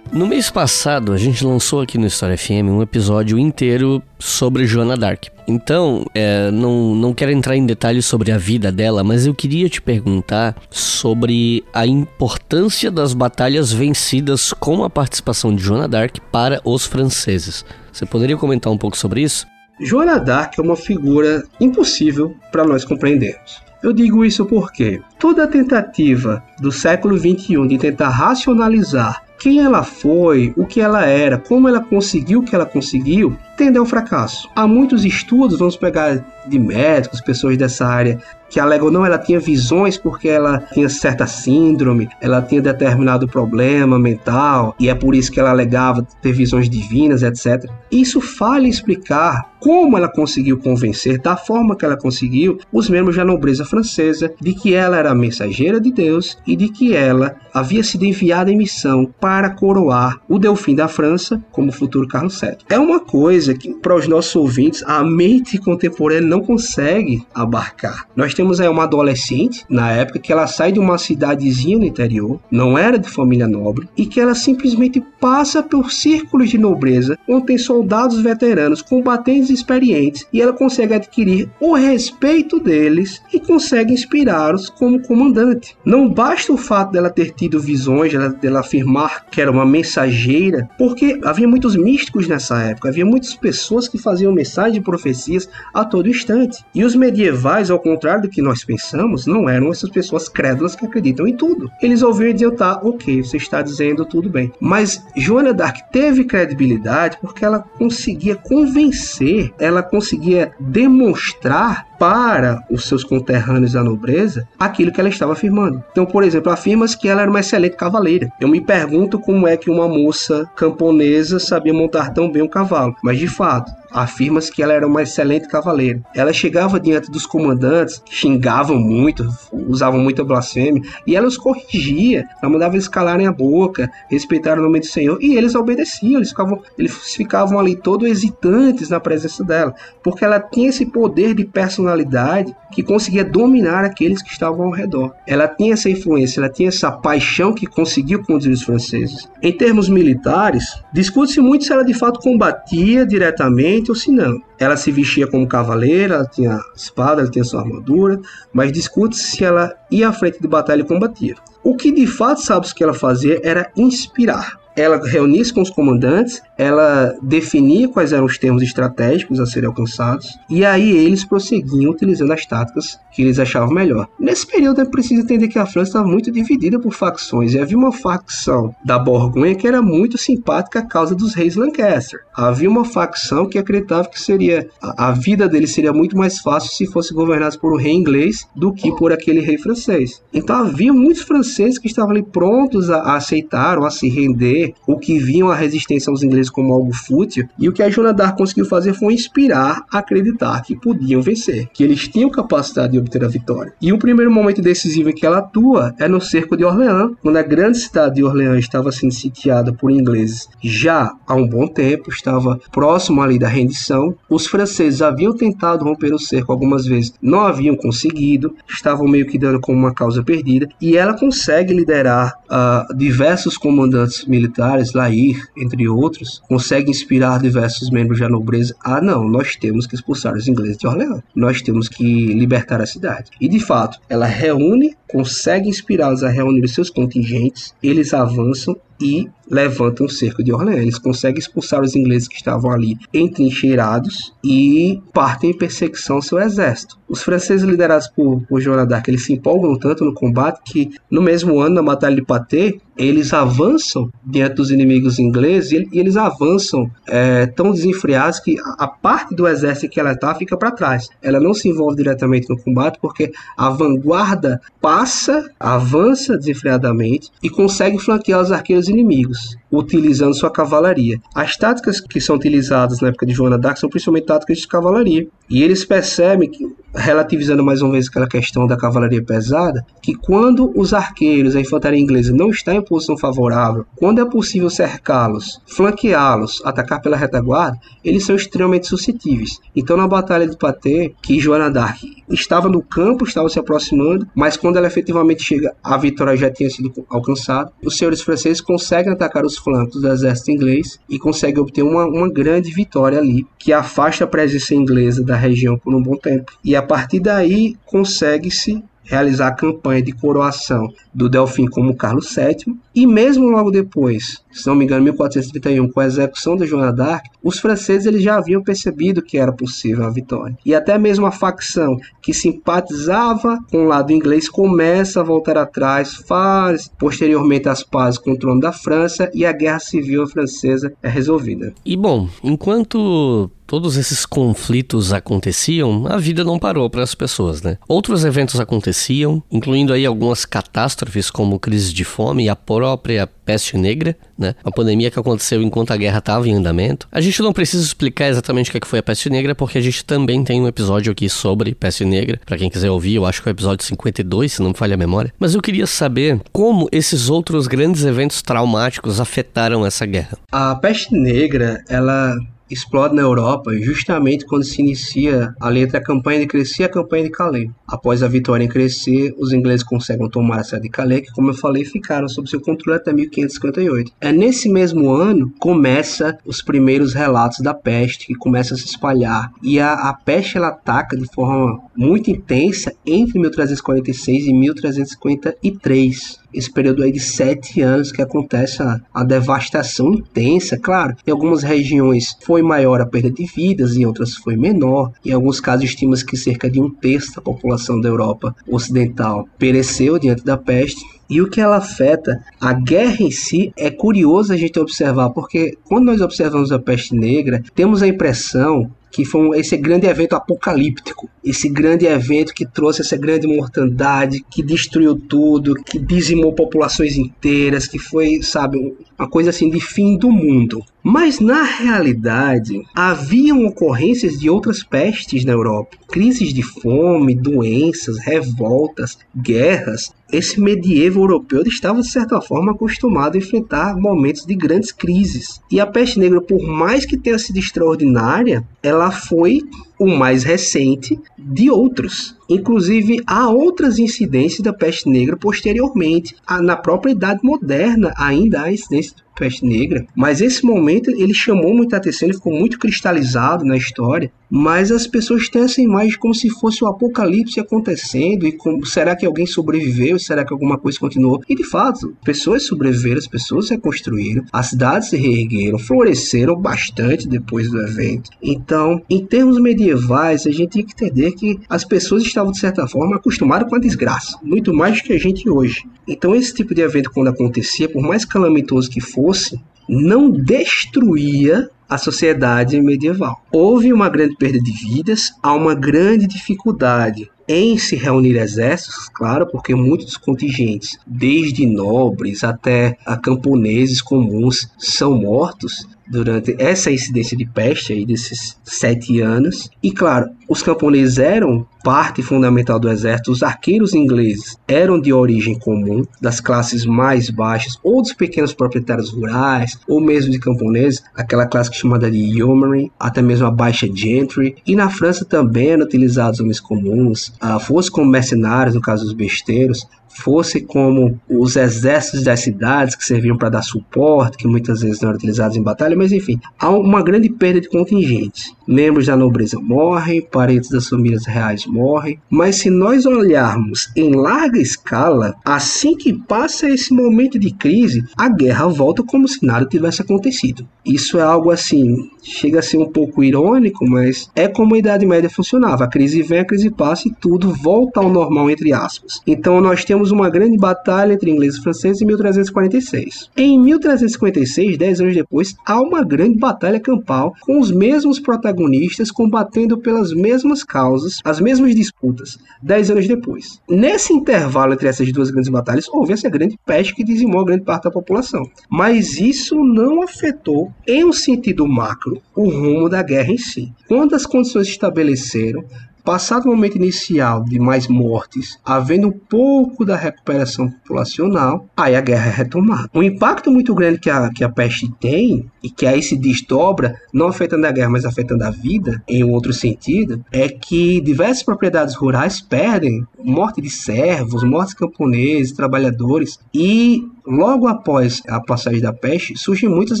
No mês passado, a gente lançou aqui no História FM um episódio inteiro sobre Joana Dark. Então, é, não, não quero entrar em detalhes sobre a vida dela, mas eu queria te perguntar sobre a importância das batalhas vencidas com a participação de Joana Dark para os franceses. Você poderia comentar um pouco sobre isso? Joana Dark é uma figura impossível para nós compreendermos. Eu digo isso porque toda tentativa do século XXI de tentar racionalizar quem ela foi, o que ela era, como ela conseguiu o que ela conseguiu, tende ao fracasso. Há muitos estudos, vamos pegar de médicos, pessoas dessa área, que alegam não, ela tinha visões porque ela tinha certa síndrome, ela tinha determinado problema mental e é por isso que ela alegava ter visões divinas, etc. Isso falha explicar como ela conseguiu convencer, da forma que ela conseguiu, os membros da nobreza francesa de que ela era mensageira de Deus e de que ela havia sido enviada em missão para coroar o Delfim da França como futuro Carlos VII. É uma coisa que, para os nossos ouvintes, a mente contemporânea não consegue abarcar. Nós temos aí uma adolescente, na época, que ela sai de uma cidadezinha no interior, não era de família nobre, e que ela simplesmente passa por círculos de nobreza, onde tem soldados veteranos, combatentes experientes, e ela consegue adquirir o respeito deles e consegue inspirá-los como comandante. Não basta o fato dela ter tido visões, dela, dela afirmar que era uma mensageira, porque havia muitos místicos nessa época, havia muitas pessoas que faziam mensagens e profecias a todo instante. E os medievais, ao contrário do que nós pensamos, não eram essas pessoas crédulas que acreditam em tudo. Eles ouviam e diziam, tá, ok, você está dizendo tudo bem. Mas Joana Dark teve credibilidade porque ela conseguia convencer, ela conseguia demonstrar para os seus conterrâneos da nobreza aquilo que ela estava afirmando. Então, por exemplo, afirma-se que ela era uma excelente cavaleira. Eu me pergunto como é que uma moça camponesa sabia montar tão bem um cavalo, mas de fato, afirma-se que ela era uma excelente cavaleira. Ela chegava diante dos comandantes, xingavam muito, usavam muita blasfêmia, e ela os corrigia, ela mandava eles calarem a boca, respeitar o nome do Senhor, e eles obedeciam, eles ficavam, eles ficavam ali todos hesitantes na presença dela, porque ela tinha esse poder de personalidade que conseguia dominar aqueles que estavam ao redor. Ela tinha essa influência, ela tinha essa paixão que conseguiu conduzir os franceses. Em termos militares, discute-se muito se ela de fato combatia diretamente ou se não. Ela se vestia como cavaleira, ela tinha espada, ela tinha sua armadura, mas discute se ela ia à frente de batalha e combatia. O que de fato sabe que ela fazia era inspirar ela reunia-se com os comandantes, ela definia quais eram os termos estratégicos a serem alcançados, e aí eles prosseguiam utilizando as táticas que eles achavam melhor. Nesse período é preciso entender que a França estava muito dividida por facções, e havia uma facção da Borgonha que era muito simpática à causa dos reis Lancaster. Havia uma facção que acreditava que seria a vida deles seria muito mais fácil se fosse governados por um rei inglês do que por aquele rei francês. Então havia muitos franceses que estavam ali prontos a, a aceitar ou a se render o que viam a resistência aos ingleses como algo fútil, e o que a Joana d'Arc conseguiu fazer foi inspirar a acreditar que podiam vencer, que eles tinham capacidade de obter a vitória. E o primeiro momento decisivo em que ela atua é no cerco de Orleans, quando a grande cidade de Orleans estava sendo sitiada por ingleses já há um bom tempo, estava próximo ali da rendição. Os franceses haviam tentado romper o cerco algumas vezes, não haviam conseguido, estavam meio que dando como uma causa perdida, e ela consegue liderar uh, diversos comandantes militares, Lair, entre outros, consegue inspirar diversos membros da nobreza. Ah, não, nós temos que expulsar os ingleses de Orleans, nós temos que libertar a cidade. E de fato, ela reúne, consegue inspirá-los a reunir os seus contingentes, eles avançam e levantam o cerco de Orleans. Eles conseguem expulsar os ingleses que estavam ali entrincheirados e partem em perseguição ao seu exército. Os franceses liderados por, por d'Arc, eles se empolgam tanto no combate que no mesmo ano, na Batalha de Patê, eles avançam diante dos inimigos ingleses e, eles avançam é, tão desenfreados que a, a, parte do exército que ela está fica para trás. Ela não se envolve diretamente no combate porque a vanguarda passa, avança desenfreadamente e consegue flanquear os arqueiros inimigos, utilizando sua cavalaria. As táticas que são utilizadas na época de Joana d'Arc são principalmente táticas de cavalaria. E eles percebem que, relativizando mais uma vez aquela questão da cavalaria pesada, que quando os arqueiros, a infantaria inglesa, não está em posição favorável, quando é possível cercá-los, flanqueá-los, atacar pela retaguarda, eles são extremamente suscetíveis. Então, na Batalha de Patê, que Joana d'Arc estava no campo, estava se aproximando, mas quando ela efetivamente chega, a vitória já tinha sido alcançada. Os senhores franceses conseguem atacar os flancos do exército inglês e conseguem obter uma, uma grande vitória ali, que afasta a presença inglesa da região por um bom tempo. E a partir daí consegue-se realizar a campanha de coroação do Delfim como Carlos VII, e mesmo logo depois, se não me engano, 1431, com a execução de Joana d'Arc, os franceses eles já haviam percebido que era possível a vitória. E até mesmo a facção que simpatizava com o lado inglês começa a voltar atrás, faz posteriormente as pazes com o trono da França e a guerra civil francesa é resolvida. E bom, enquanto todos esses conflitos aconteciam, a vida não parou para as pessoas, né? Outros eventos aconteciam, incluindo aí algumas catástrofes como crise de fome e a própria peste negra, né? Uma pandemia que aconteceu enquanto a guerra estava em andamento. A gente não precisa explicar exatamente o que é foi a peste negra, porque a gente também tem um episódio aqui sobre peste negra. Para quem quiser ouvir, eu acho que é o episódio 52, se não me falha a memória. Mas eu queria saber como esses outros grandes eventos traumáticos afetaram essa guerra. A peste negra, ela explode na Europa justamente quando se inicia ali entre a campanha de Crescer e a campanha de Calais. Após a vitória em Crescer, os ingleses conseguem tomar a cidade de Calais, que, como eu falei, ficaram sob seu controle até 1558. É nesse mesmo ano começa os primeiros relatos da peste, que começa a se espalhar. E a, a peste ela ataca de forma muito intensa entre 1346 e 1353 esse período aí de sete anos que acontece a, a, devastação intensa. Claro, em algumas regiões foi maior a perda de vidas, em outras foi menor. Em alguns casos, estima-se que cerca de um terço da população da Europa Ocidental pereceu diante da peste. E o que ela afeta, a guerra em si, é curioso a gente observar, porque quando nós observamos a peste negra, temos a impressão que foi esse grande evento apocalíptico, esse grande evento que trouxe essa grande mortandade, que destruiu tudo, que dizimou populações inteiras, que foi, sabe, uma coisa assim de fim do mundo. Mas na realidade, haviam ocorrências de outras pestes na Europa, crises de fome, doenças, revoltas, guerras. Esse medievo europeu estava de certa forma acostumado a enfrentar momentos de grandes crises. E a peste negra, por mais que tenha sido extraordinária, ela foi o mais recente de outros. Inclusive, há outras incidências da peste negra posteriormente. Na própria Idade Moderna, ainda há incidências da peste negra. Mas esse momento ele chamou muita atenção, ele ficou muito cristalizado na história. Mas as pessoas têm essa imagem como se fosse o apocalipse acontecendo e como será que alguém sobreviveu? Será que alguma coisa continuou? E de fato, pessoas sobreviveram, as pessoas se reconstruíram, as cidades se reergueram, floresceram bastante depois do evento. Então, em termos medievais, a gente tem que entender que as pessoas estavam de certa forma acostumadas com a desgraça, muito mais do que a gente hoje. Então, esse tipo de evento quando acontecia, por mais calamitoso que fosse, não destruía a sociedade medieval. Houve uma grande perda de vidas, há uma grande dificuldade em se reunir exércitos, claro, porque muitos contingentes, desde nobres até camponeses comuns, são mortos durante essa incidência de peste aí desses sete anos. E claro, os camponeses eram parte fundamental do exército, os arqueiros ingleses eram de origem comum, das classes mais baixas, ou dos pequenos proprietários rurais, ou mesmo de camponeses, aquela classe chamada de yeomanry, até mesmo a baixa gentry. E na França também eram utilizados homens comuns, ah, fosse como mercenários, no caso dos besteiros, fosse como os exércitos das cidades que serviam para dar suporte, que muitas vezes não eram utilizados em batalha, mas enfim, há uma grande perda de contingentes. Membros da nobreza morrem, parentes das famílias reais morrem, mas se nós olharmos em larga escala, assim que passa esse momento de crise, a guerra volta como se nada tivesse acontecido. Isso é algo assim, chega a ser um pouco irônico, mas é como a Idade Média funcionava. A crise vem, a crise passa e tudo volta ao normal, entre aspas. Então nós temos uma grande batalha entre ingleses e franceses em 1346. Em 1356, dez anos depois, há uma grande batalha campal com os mesmos protagonistas combatendo pelas mesmas causas, as mesmas disputas, dez anos depois. Nesse intervalo entre essas duas grandes batalhas, houve essa grande peste que dizimou grande parte da população. Mas isso não afetou, em um sentido macro, o rumo da guerra em si. Quando as condições se estabeleceram, Passado o momento inicial de mais mortes, havendo um pouco da recuperação populacional, aí a guerra é retomada. Um impacto muito grande que a, que a peste tem, e que aí se desdobra, não afetando a guerra, mas afetando a vida, em um outro sentido, é que diversas propriedades rurais perdem morte de servos, mortes camponeses, trabalhadores, e Logo após a passagem da peste, surgem muitas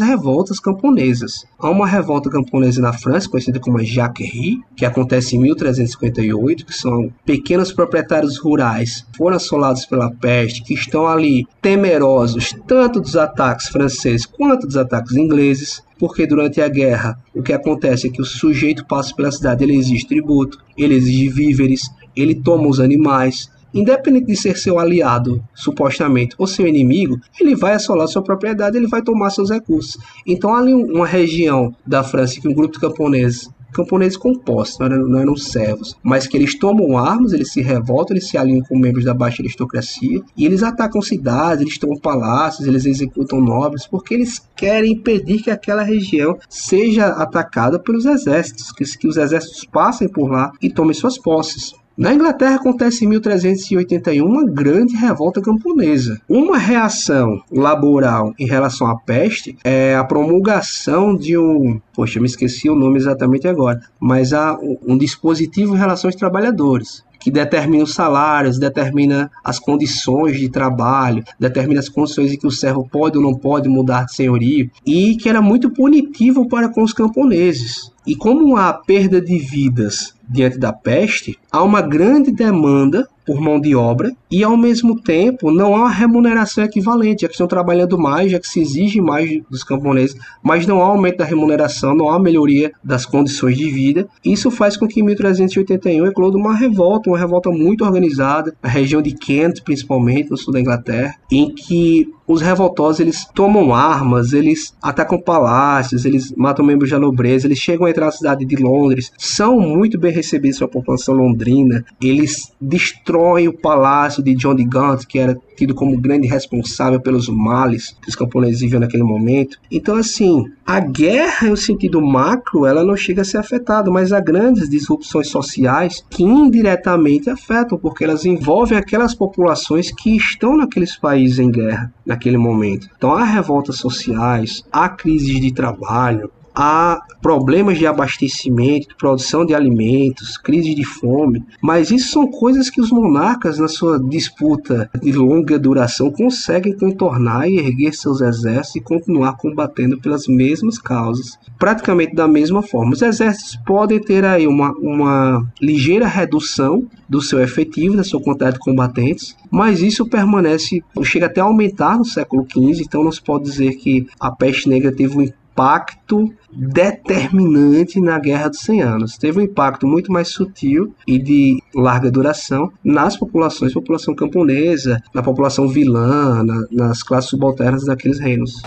revoltas camponesas. Há uma revolta camponesa na França, conhecida como Jacquerie, que acontece em 1358, que são pequenos proprietários rurais foram assolados pela peste, que estão ali temerosos tanto dos ataques franceses quanto dos ataques ingleses porque durante a guerra o que acontece é que o sujeito passa pela cidade, ele exige tributo, ele exige víveres, ele toma os animais, independente de ser seu aliado, supostamente, ou seu inimigo, ele vai assolar sua propriedade, ele vai tomar seus recursos. Então, ali uma região da França que um grupo de camponeses camponeses compostos, não eram, não eram servos, mas que eles tomam armas, eles se revoltam, eles se alinham com membros da baixa aristocracia e eles atacam cidades, eles tomam palácios, eles executam nobres, porque eles querem impedir que aquela região seja atacada pelos exércitos, que, que os exércitos passem por lá e tomem suas posses. Na Inglaterra acontece em 1381 uma grande revolta camponesa. Uma reação laboral em relação à peste é a promulgação de um, poxa, eu me esqueci o nome exatamente agora, mas há um dispositivo em relação aos trabalhadores que determina os salários, determina as condições de trabalho, determina as condições em que o servo pode ou não pode mudar de senhorio, e que era muito punitivo para com os camponeses. E como há perda de vidas diante da peste, há uma grande demanda por mão de obra e ao mesmo tempo não há uma remuneração equivalente, já que estão trabalhando mais, já que se exige mais dos camponeses, mas não há aumento da remuneração, não há melhoria das condições de vida. Isso faz com que em 1381 ecloda uma revolta, uma revolta muito organizada, na região de Kent, principalmente, no sul da Inglaterra, em que os revoltosos eles tomam armas, eles atacam palácios, eles matam membros da nobreza, eles chegam a entrar na cidade de Londres, são muito bem recebidos pela população londrina, eles destroem o palácio de John de Gaunt, que era tido como grande responsável pelos males que os camponeses viviam naquele momento. Então, assim, a guerra, no sentido macro, ela não chega a ser afetada, mas há grandes disrupções sociais que indiretamente afetam, porque elas envolvem aquelas populações que estão naqueles países em guerra naquele momento. Então, há revoltas sociais, há crises de trabalho, há problemas de abastecimento, produção de alimentos, crise de fome, mas isso são coisas que os monarcas, na sua disputa de longa duração, conseguem contornar e erguer seus exércitos e continuar combatendo pelas mesmas causas, praticamente da mesma forma. Os exércitos podem ter aí uma, uma ligeira redução do seu efetivo, da sua quantidade de combatentes, mas isso permanece, chega até a aumentar no século XV, então não se pode dizer que a peste negra teve um impacto determinante na Guerra dos 100 Anos. Teve um impacto muito mais sutil e de larga duração nas populações, população camponesa, na população vilã, na, nas classes subalternas daqueles reinos.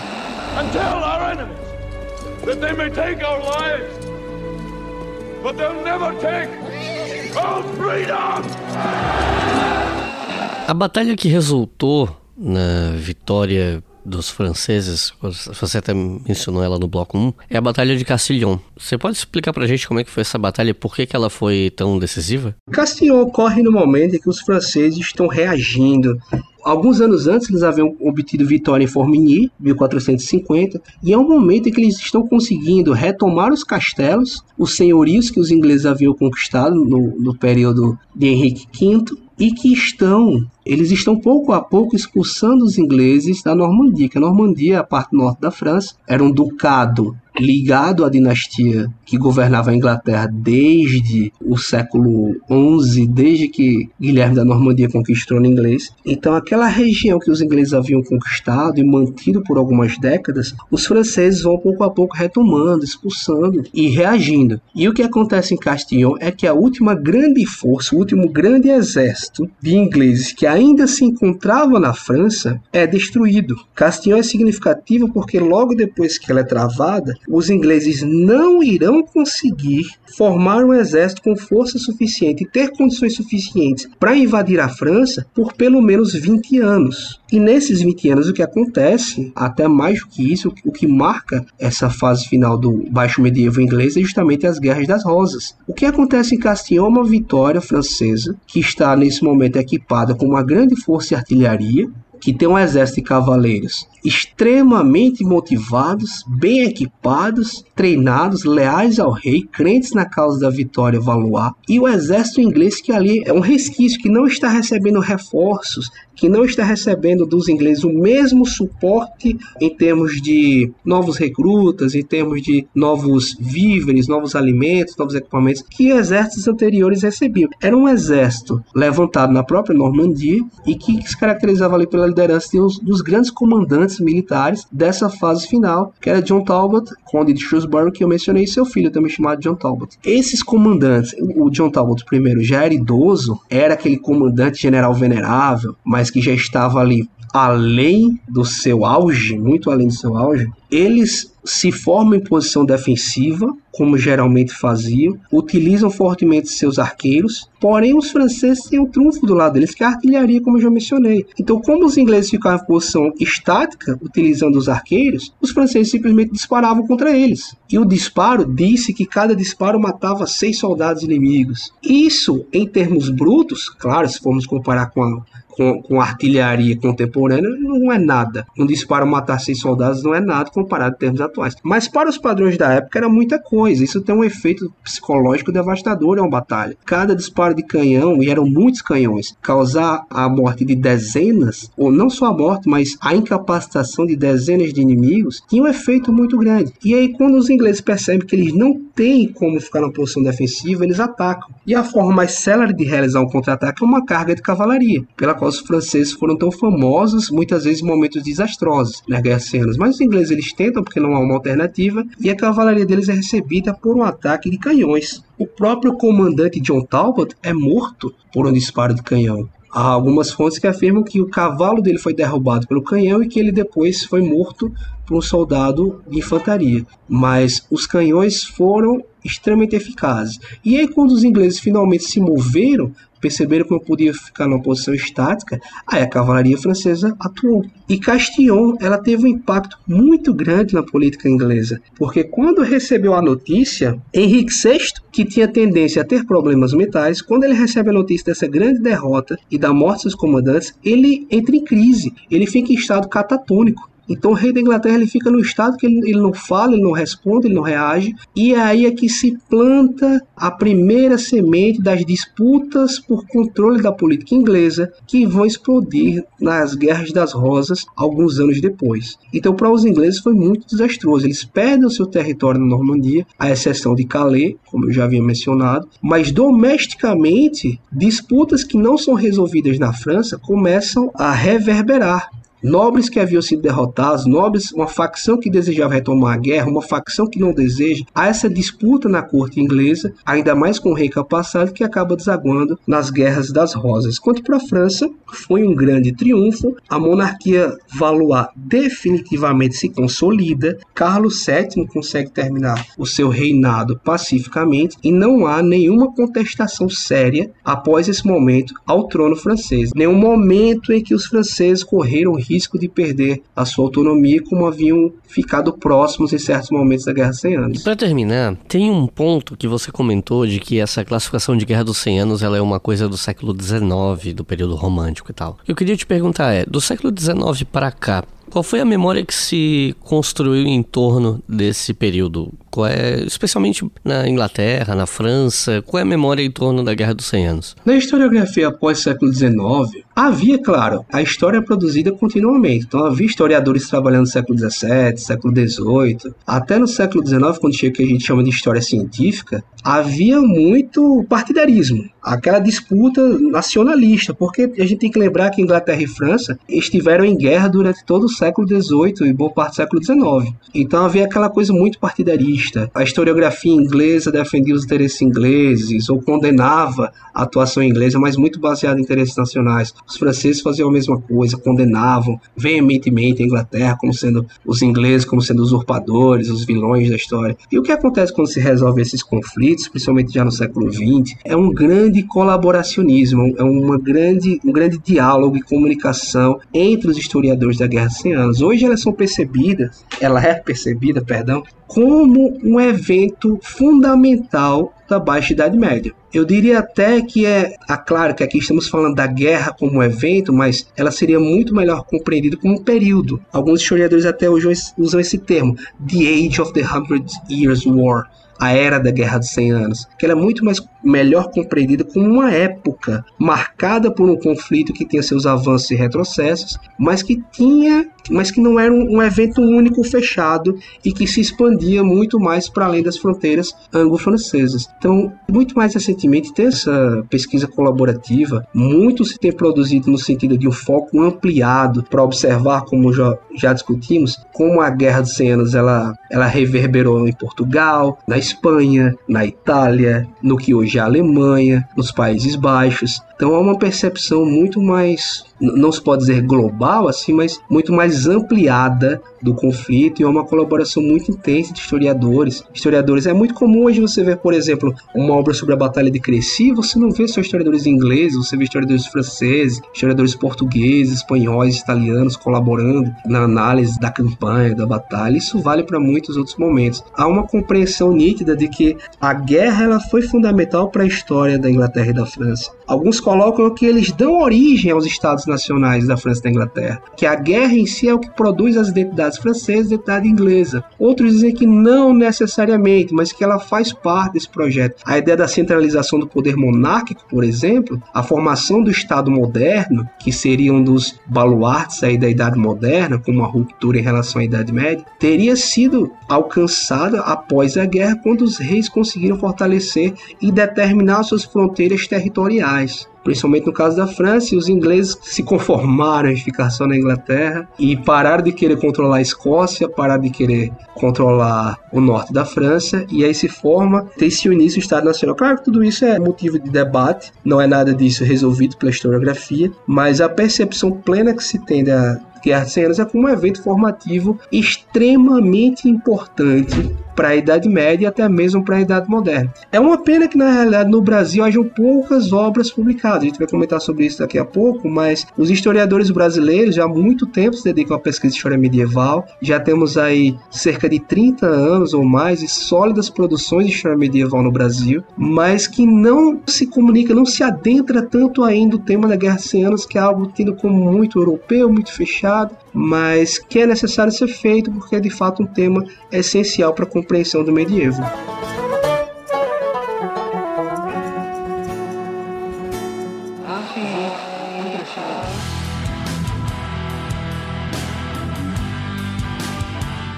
A batalha que resultou na vitória dos franceses, você até mencionou ela no bloco 1, é a Batalha de Castillon. Você pode explicar pra gente como é que foi essa batalha e por que, que ela foi tão decisiva? Castillon ocorre no momento em que os franceses estão reagindo Alguns anos antes eles haviam obtido vitória em Formigny, 1450, e é um momento em que eles estão conseguindo retomar os castelos, os senhorios que os ingleses haviam conquistado no, no período de Henrique V, e que estão, eles estão pouco a pouco expulsando os ingleses da Normandia, que a Normandia, a parte norte da França, era um ducado ligado à dinastia que governava a Inglaterra desde o século XI, desde que Guilherme da Normandia conquistou o inglês. Então, aquela região que os ingleses haviam conquistado e mantido por algumas décadas, os franceses vão pouco a pouco retomando, expulsando e reagindo. E o que acontece em Castillon é que a última grande força, o último grande exército de ingleses que ainda se encontrava na França é destruído. Castillon é significativo porque logo depois que ela é travada, os ingleses não irão conseguir formar um exército com força suficiente e ter condições suficientes para invadir a França por pelo menos 20 anos. E nesses 20 anos, o que acontece, até mais do que isso, o que marca essa fase final do baixo medievo inglês é justamente as Guerras das Rosas. O que acontece em Castillon é uma vitória francesa que está nesse momento equipada com uma grande força de artilharia, que tem um exército de cavaleiros extremamente motivados, bem equipados, treinados, leais ao rei, crentes na causa da vitória Valois, e o exército inglês que ali é um resquício que não está recebendo reforços, que não está recebendo dos ingleses o mesmo suporte em termos de novos recrutas, em termos de novos víveres, novos alimentos, novos equipamentos que exércitos anteriores recebiam. Era um exército levantado na própria Normandia e que se caracterizava ali pela liderança de uns, dos grandes comandantes militares dessa fase final, que era John Talbot, conde de Shrewsbury, que eu mencionei, e seu filho também chamado John Talbot. Esses comandantes, o John Talbot primeiro já era idoso, era aquele comandante general venerável, mas que já estava ali além do seu auge, muito além do seu auge, eles se formam em posição defensiva, como geralmente faziam, utilizam fortemente seus arqueiros, porém os franceses têm o um trunfo do lado deles, que é a artilharia, como eu já mencionei. Então, como os ingleses ficavam em posição estática, utilizando os arqueiros, os franceses simplesmente disparavam contra eles. E o disparo disse que cada disparo matava seis soldados inimigos. Isso, em termos brutos, claro, se formos comparar com a com, com artilharia contemporânea não é nada. Um disparo matar seis soldados não é nada comparado em termos atuais. Mas para os padrões da época era muita coisa. Isso tem um efeito psicológico devastador em uma batalha. Cada disparo de canhão, e eram muitos canhões, causar a morte de dezenas, ou não só a morte, mas a incapacitação de dezenas de inimigos, tinha um efeito muito grande. E aí, quando os ingleses percebem que eles não têm como ficar na posição defensiva, eles atacam. E a forma mais célere de realizar um contra-ataque é uma carga de cavalaria, pela qual os franceses foram tão famosos, muitas vezes em momentos desastrosos nas guerras cenas. Mas os ingleses eles tentam porque não há uma alternativa e a cavalaria deles é recebida por um ataque de canhões. O próprio comandante John Talbot é morto por um disparo de canhão. Há algumas fontes que afirmam que o cavalo dele foi derrubado pelo canhão e que ele depois foi morto por um soldado de infantaria. Mas os canhões foram extremamente eficazes. E aí, quando os ingleses finalmente se moveram perceberam que não podia ficar numa posição estática, aí a cavalaria francesa atuou. E Castillon, ela teve um impacto muito grande na política inglesa, porque quando recebeu a notícia, Henrique VI, que tinha tendência a ter problemas mentais, quando ele recebe a notícia dessa grande derrota e da morte dos comandantes, ele entra em crise, ele fica em estado catatônico. Então o rei da Inglaterra ele fica no estado que ele, ele, não fala, ele não responde, ele não reage. E é aí é que se planta a primeira semente das disputas por controle da política inglesa que vão explodir nas Guerras das Rosas alguns anos depois. Então para os ingleses foi muito desastroso. Eles perdem o seu território na Normandia, à exceção de Calais, como eu já havia mencionado. Mas domesticamente, disputas que não são resolvidas na França começam a reverberar nobres que haviam sido derrotados, nobres, uma facção que desejava retomar a guerra, uma facção que não deseja, há essa disputa na corte inglesa, ainda mais com o rei capaçado, que acaba desaguando nas guerras das rosas. Quanto para a França, foi um grande triunfo, a monarquia Valois definitivamente se consolida, Carlos VII consegue terminar o seu reinado pacificamente e não há nenhuma contestação séria após esse momento ao trono francês. Nenhum momento em que os franceses correram risco risco de perder a sua autonomia como haviam ficado próximos em certos momentos da Guerra dos 100 Anos. Para terminar, tem um ponto que você comentou de que essa classificação de Guerra dos 100 Anos ela é uma coisa do século XIX, do período romântico e tal. Eu queria te perguntar é, do século XIX para cá, qual foi a memória que se construiu em torno desse período? Qual é, especialmente na Inglaterra, na França, qual é a memória em torno da Guerra dos 100 Anos? Na historiografia após século XIX, havia, claro, a história produzida continuamente. Então havia historiadores trabalhando no século XVII, século XVIII, até no século XIX, quando chega o que a gente chama de história científica, havia muito partidarismo, aquela disputa nacionalista, porque a gente tem que lembrar que Inglaterra e França estiveram em guerra durante todo o século XVIII e boa parte do século XIX. Então havia aquela coisa muito partidarista. A historiografia inglesa defendia os interesses ingleses ou condenava a atuação inglesa, mas muito baseada em interesses nacionais. Os franceses faziam a mesma coisa, condenavam veementemente a Inglaterra como sendo os ingleses como sendo usurpadores, os vilões da história. E o que acontece quando se resolve esses conflitos, principalmente já no século XX, é um grande colaboracionismo, é uma grande, um grande diálogo e comunicação entre os historiadores da Guerra Sem anos. Hoje elas são percebidas, ela é percebida, perdão, como um evento fundamental da Baixa Idade Média. Eu diria até que é, ah, claro que aqui estamos falando da guerra como um evento, mas ela seria muito melhor compreendida como um período. Alguns historiadores até hoje usam esse termo, The Age of the Hundred Years War, a era da Guerra dos 100 Anos, que ela é muito mais melhor compreendida como uma época marcada por um conflito que tinha seus avanços e retrocessos, mas que tinha, mas que não era um, um evento único fechado e que se expandia muito mais para além das fronteiras anglo-francesas. Então, muito mais recentemente tem essa pesquisa colaborativa, muito se tem produzido no sentido de um foco ampliado para observar, como já, já discutimos, como a Guerra dos 100 Anos ela, ela reverberou em Portugal, na Espanha, na Itália, no que hoje é a Alemanha, nos Países Baixos. Então há uma percepção muito mais, não se pode dizer global assim, mas muito mais ampliada do conflito e há uma colaboração muito intensa de historiadores. Historiadores é muito comum hoje você ver, por exemplo, uma obra sobre a Batalha de Crecy, você não vê só historiadores ingleses, você vê historiadores franceses, historiadores portugueses, espanhóis, italianos colaborando na análise da campanha, da batalha. Isso vale para muitos outros momentos. Há uma compreensão nítida de que a guerra ela foi fundamental para a história da Inglaterra e da França. Alguns colocam que eles dão origem aos estados nacionais da França e da Inglaterra, que a guerra em si é o que produz as identidades francesas e identidade inglesa. Outros dizem que não necessariamente, mas que ela faz parte desse projeto. A ideia da centralização do poder monárquico, por exemplo, a formação do Estado moderno, que seria um dos baluartes aí da Idade Moderna, como a ruptura em relação à Idade Média, teria sido alcançada após a guerra, quando os reis conseguiram fortalecer e determinar suas fronteiras territoriais principalmente no caso da França, e os ingleses se conformaram em ficar só na Inglaterra e pararam de querer controlar a Escócia, pararam de querer controlar o norte da França, e aí se forma, tem-se o início do Estado Nacional. Claro que tudo isso é motivo de debate, não é nada disso resolvido pela historiografia, mas a percepção plena que se tem da Guerra de 100 Anos é como um evento formativo extremamente importante para a Idade Média e até mesmo para a Idade Moderna. É uma pena que, na realidade, no Brasil hajam poucas obras publicadas. A gente vai comentar sobre isso daqui a pouco, mas os historiadores brasileiros já há muito tempo se dedicam à pesquisa de história medieval. Já temos aí cerca de 30 anos ou mais de sólidas produções de história medieval no Brasil, mas que não se comunica, não se adentra tanto ainda o tema da Guerra de 100 Anos, que é algo tido como muito europeu, muito fechado, mas que é necessário ser feito porque é de fato um tema essencial para a compreensão do medievo.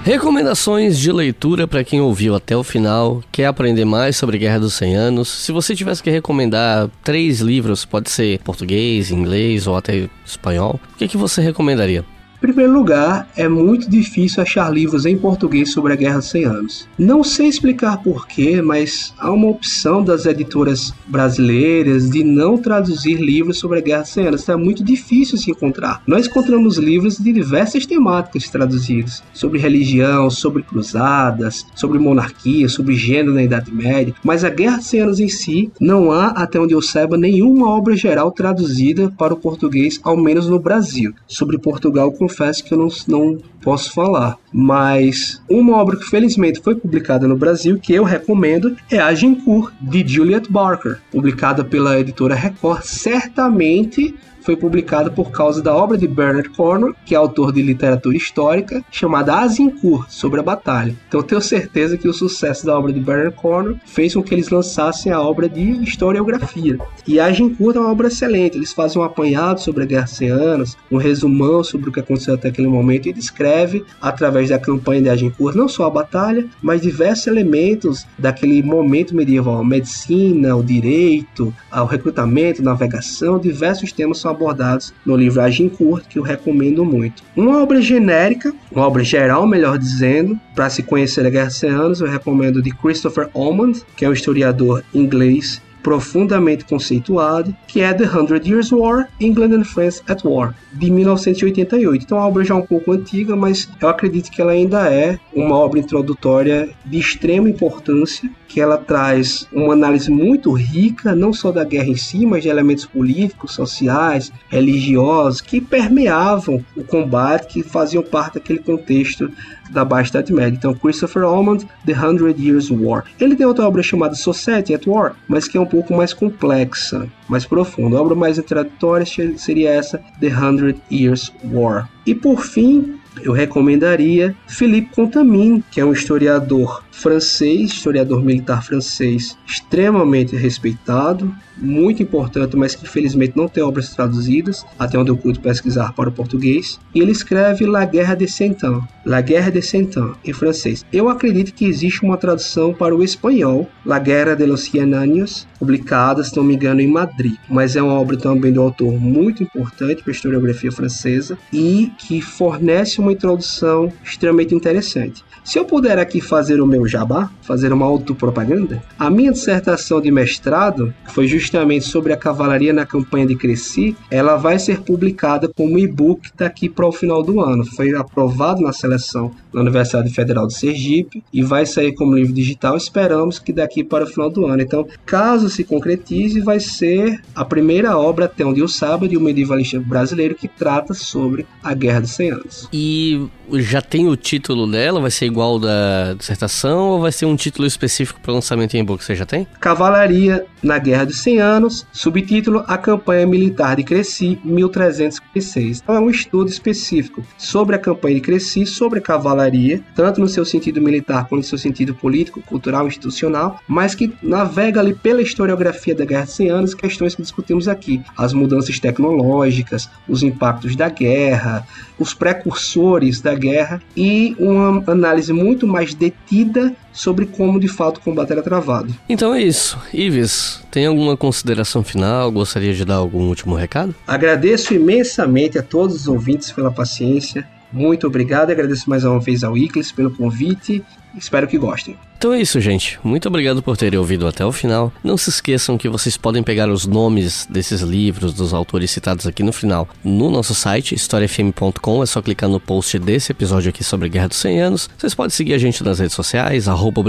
Recomendações de leitura para quem ouviu até o final, quer aprender mais sobre Guerra dos 100 Anos. Se você tivesse que recomendar três livros, pode ser português, inglês ou até espanhol, o que, que você recomendaria? Primeiro lugar, é muito difícil achar livros em português sobre a Guerra dos 100 Anos. Não sei explicar porquê, mas há uma opção das editoras brasileiras de não traduzir livros sobre a Guerra dos 100 Anos. Então é muito difícil se encontrar. Nós encontramos livros de diversas temáticas traduzidos, sobre religião, sobre cruzadas, sobre monarquia, sobre gênero na Idade Média, mas a Guerra dos 100 Anos em si, não há, até onde eu saiba, nenhuma obra geral traduzida para o português, ao menos no Brasil. Sobre Portugal, confesso que eu não, não posso falar. Mas uma obra que felizmente foi publicada no Brasil, que eu recomendo, é Agincourt, de Juliet Barker, publicada pela editora Record. Certamente foi publicado por causa da obra de Bernard Cornwell, que é autor de literatura histórica, chamada Azincourt, sobre a batalha. Então tenho certeza que o sucesso da obra de Bernard Cornwell fez com que eles lançassem a obra de historiografia. E Azincourt é uma obra excelente, eles fazem um apanhado sobre a Guerra 100 Anos, um resumão sobre o que aconteceu até aquele momento e descreve, através da campanha de Agincourt, não só a batalha, mas diversos elementos daquele momento medieval, a medicina, o direito, o recrutamento, navegação, diversos temas são abordados no livro Agincourt, que eu recomendo muito. Uma obra genérica, uma obra geral, melhor dizendo, para se conhecer a Guerra dos 100 Anos, eu recomendo de Christopher Almond, que é um historiador inglês profundamente conceituado, que é The Hundred Years' War, England and France at War, de 1988. Então, a obra já é um pouco antiga, mas eu acredito que ela ainda é uma obra introdutória de extrema importância, que ela traz uma análise muito rica, não só da guerra em si, mas de elementos políticos, sociais, religiosos, que permeavam o combate, que faziam parte daquele contexto da Baixa Idade Média. Então, Christopher Almond, The Hundred Years' War. Ele tem outra obra chamada Society at War, mas que é um pouco mais complexa, mais profunda. A obra mais introdutória seria essa, The Hundred Years' War. E por fim, eu recomendaria Philippe Contamine, que é um historiador francês, historiador militar francês, extremamente respeitado, muito importante, mas que infelizmente não tem obras traduzidas, até onde eu pude pesquisar para o português. E ele escreve La Guerre de Cent La Guerre de Cent em francês. Eu acredito que existe uma tradução para o espanhol, La Guerra de los Cien Años, publicada, se não me engano, em Madrid. Mas é uma obra também do autor muito importante para a historiografia francesa e que fornece uma introdução extremamente interessante. Se eu puder aqui fazer o meu jabá, fazer uma autopropaganda, a minha dissertação de mestrado foi justamente sobre a cavalaria na campanha de Cresci. Ela vai ser publicada como e-book daqui para o final do ano. Foi aprovado na seleção na Universidade Federal de Sergipe e vai sair como livro digital. Esperamos que daqui para o final do ano. Então, caso se concretize, vai ser a primeira obra até onde eu saiba de um medievalista brasileiro que trata sobre a Guerra dos 100 Anos. E já tem o título dela? Vai ser igual da dissertação ou vai ser um título específico para lançamento em e-book? Você já tem? Cavalaria na Guerra dos 100 Anos, subtítulo A Campanha Militar de Cresci, 1306. Então é um estudo específico sobre a campanha de Cresci, sobre a cavalaria, tanto no seu sentido militar quanto no seu sentido político, cultural, institucional, mas que navega ali pela historiografia da Guerra dos 100 Anos, questões que discutimos aqui, as mudanças tecnológicas, os impactos da guerra, os precursores da guerra e uma análise muito mais detida sobre como de fato o combate era travado. Então é isso. Ives, tem alguma consideração final? Gostaria de dar algum último recado? Agradeço imensamente a todos os ouvintes pela paciência. Muito obrigado. Agradeço mais uma vez ao Iclis pelo convite. Espero que gostem. Então é isso, gente. Muito obrigado por terem ouvido até o final. Não se esqueçam que vocês podem pegar os nomes desses livros, dos autores citados aqui no final, no nosso site, historiafm.com. É só clicar no post desse episódio aqui sobre Guerra dos 100 Anos. Vocês podem seguir a gente nas redes sociais, arroba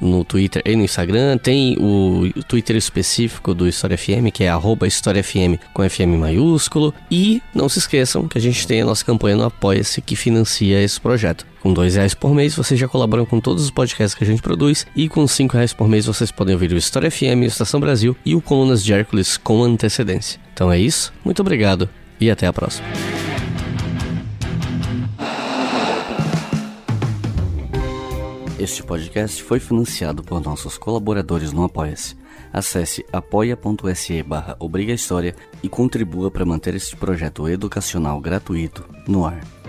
no Twitter e no Instagram. Tem o Twitter específico do História FM, que é arroba com FM maiúsculo. E não se esqueçam que a gente tem a nossa campanha no Apoia-se que financia esse projeto. Com dois reais por mês, vocês já colaboram com todos os podcasts que a gente produz. E com cinco reais por mês, vocês podem ouvir o História FM, o Estação Brasil e o Colunas de Hércules com antecedência. Então é isso, muito obrigado e até a próxima. Este podcast foi financiado por nossos colaboradores no Apoia-se. Acesse apoia.se barra Obriga História e contribua para manter este projeto educacional gratuito no ar.